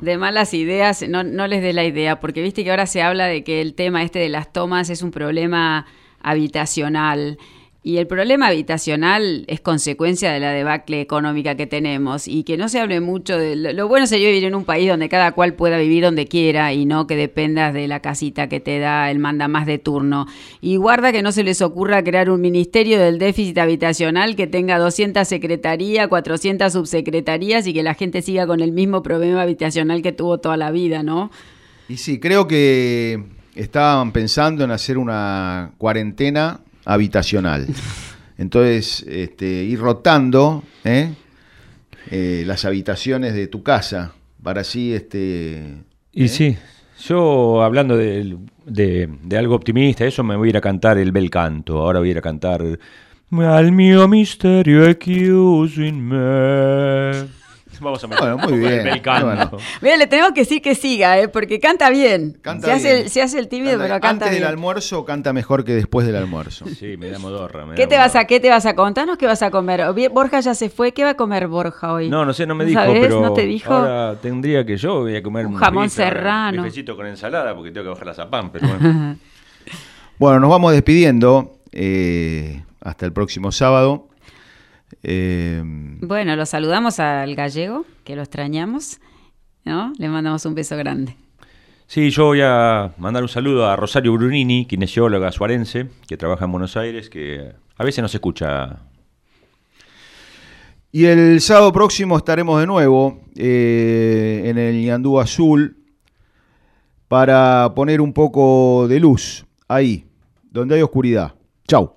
De malas ideas, no, no les dé la idea, porque viste que ahora se habla de que el tema este de las tomas es un problema habitacional. Y el problema habitacional es consecuencia de la debacle económica que tenemos y que no se hable mucho de... Lo, lo bueno sería vivir en un país donde cada cual pueda vivir donde quiera y no que dependas de la casita que te da el manda más de turno. Y guarda que no se les ocurra crear un ministerio del déficit habitacional que tenga 200 secretarías, 400 subsecretarías y que la gente siga con el mismo problema habitacional que tuvo toda la vida, ¿no? Y sí, creo que estaban pensando en hacer una cuarentena habitacional. Entonces, este, ir rotando ¿eh? Eh, las habitaciones de tu casa para así este Y sí, yo hablando de, de- de algo optimista, eso me voy a ir a cantar el bel canto. Ahora voy a ir a cantar Al mio misterio chiusinme. Vamos a Bueno, muy el bien. bel canto. Bueno. Mira, le tenemos que decir que siga, ¿eh? porque canta bien. Canta se, Hace bien. el, se hace el tímido, Canta- pero canta antes del bien. almuerzo canta mejor que después del almuerzo. Sí, me da modorra. me ¿Qué da te, vas a, ¿Qué te vas a contarnos? ¿Qué vas a comer? Borja ya se fue. ¿Qué va a comer Borja hoy? No, no sé, no me dijo, sabés? pero ¿No te dijo? ahora tendría que yo voy a comer Un un jamón serrano. bifecito con ensalada porque tengo que bajar la zapán, pero bueno. Bueno, nos vamos despidiendo eh, hasta el próximo sábado. Eh, Bueno, lo saludamos al gallego, que lo extrañamos. ¿no? Le mandamos un beso grande. Sí, yo voy a mandar un saludo a Rosario Brunini, kinesióloga suarense, que trabaja en Buenos Aires, que a veces nos escucha. Y el sábado próximo estaremos de nuevo eh, en el Ñandú Azul para poner un poco de luz ahí, donde hay oscuridad. Chau.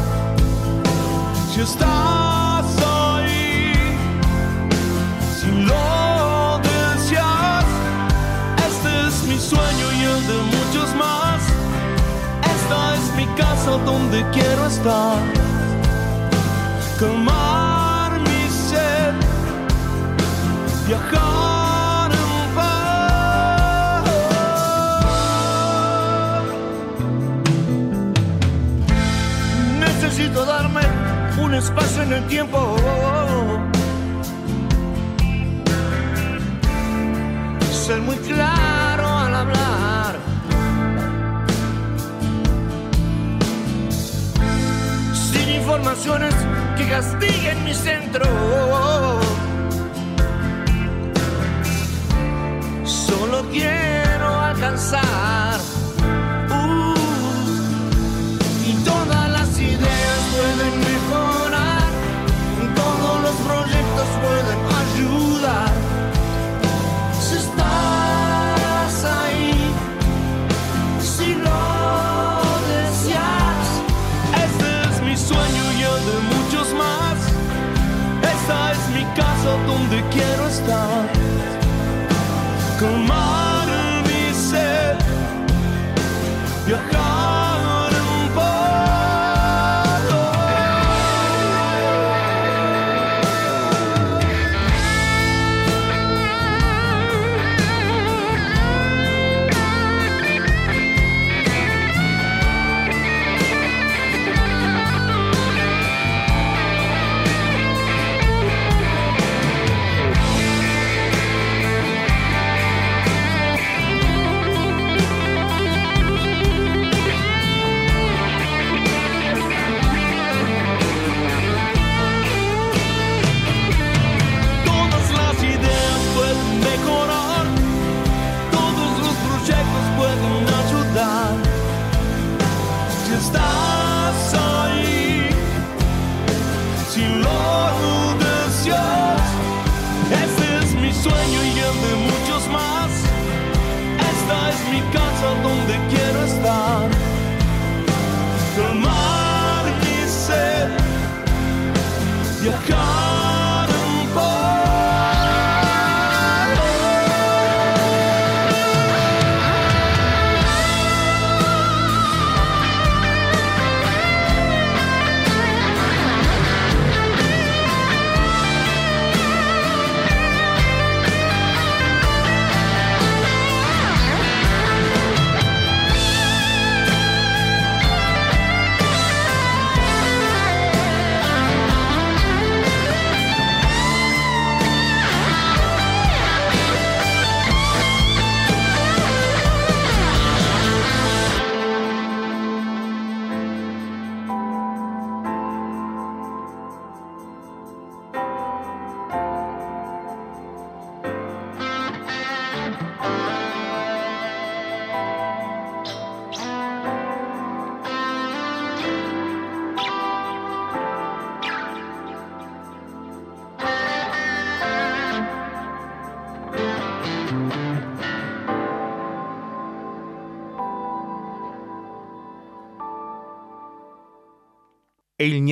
Si estás ahí, si lo deseas, este es mi sueño y el de muchos más. Esta es mi casa donde quiero estar. Calmar mi sed, viajar. Necesito darme espacio en el tiempo. Ser muy claro al hablar. Sin informaciones que castiguen mi centro. Solo quiero alcanzar. Uh, y todas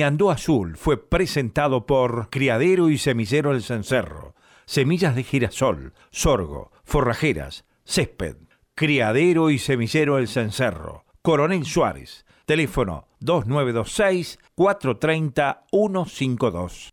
Ñandó Azul fue presentado por Criadero y Semillero El Cencerro, Semillas de Girasol, Sorgo, Forrajeras, Césped, Criadero y Semillero El Cencerro, Coronel Suárez, teléfono 2926-430-152.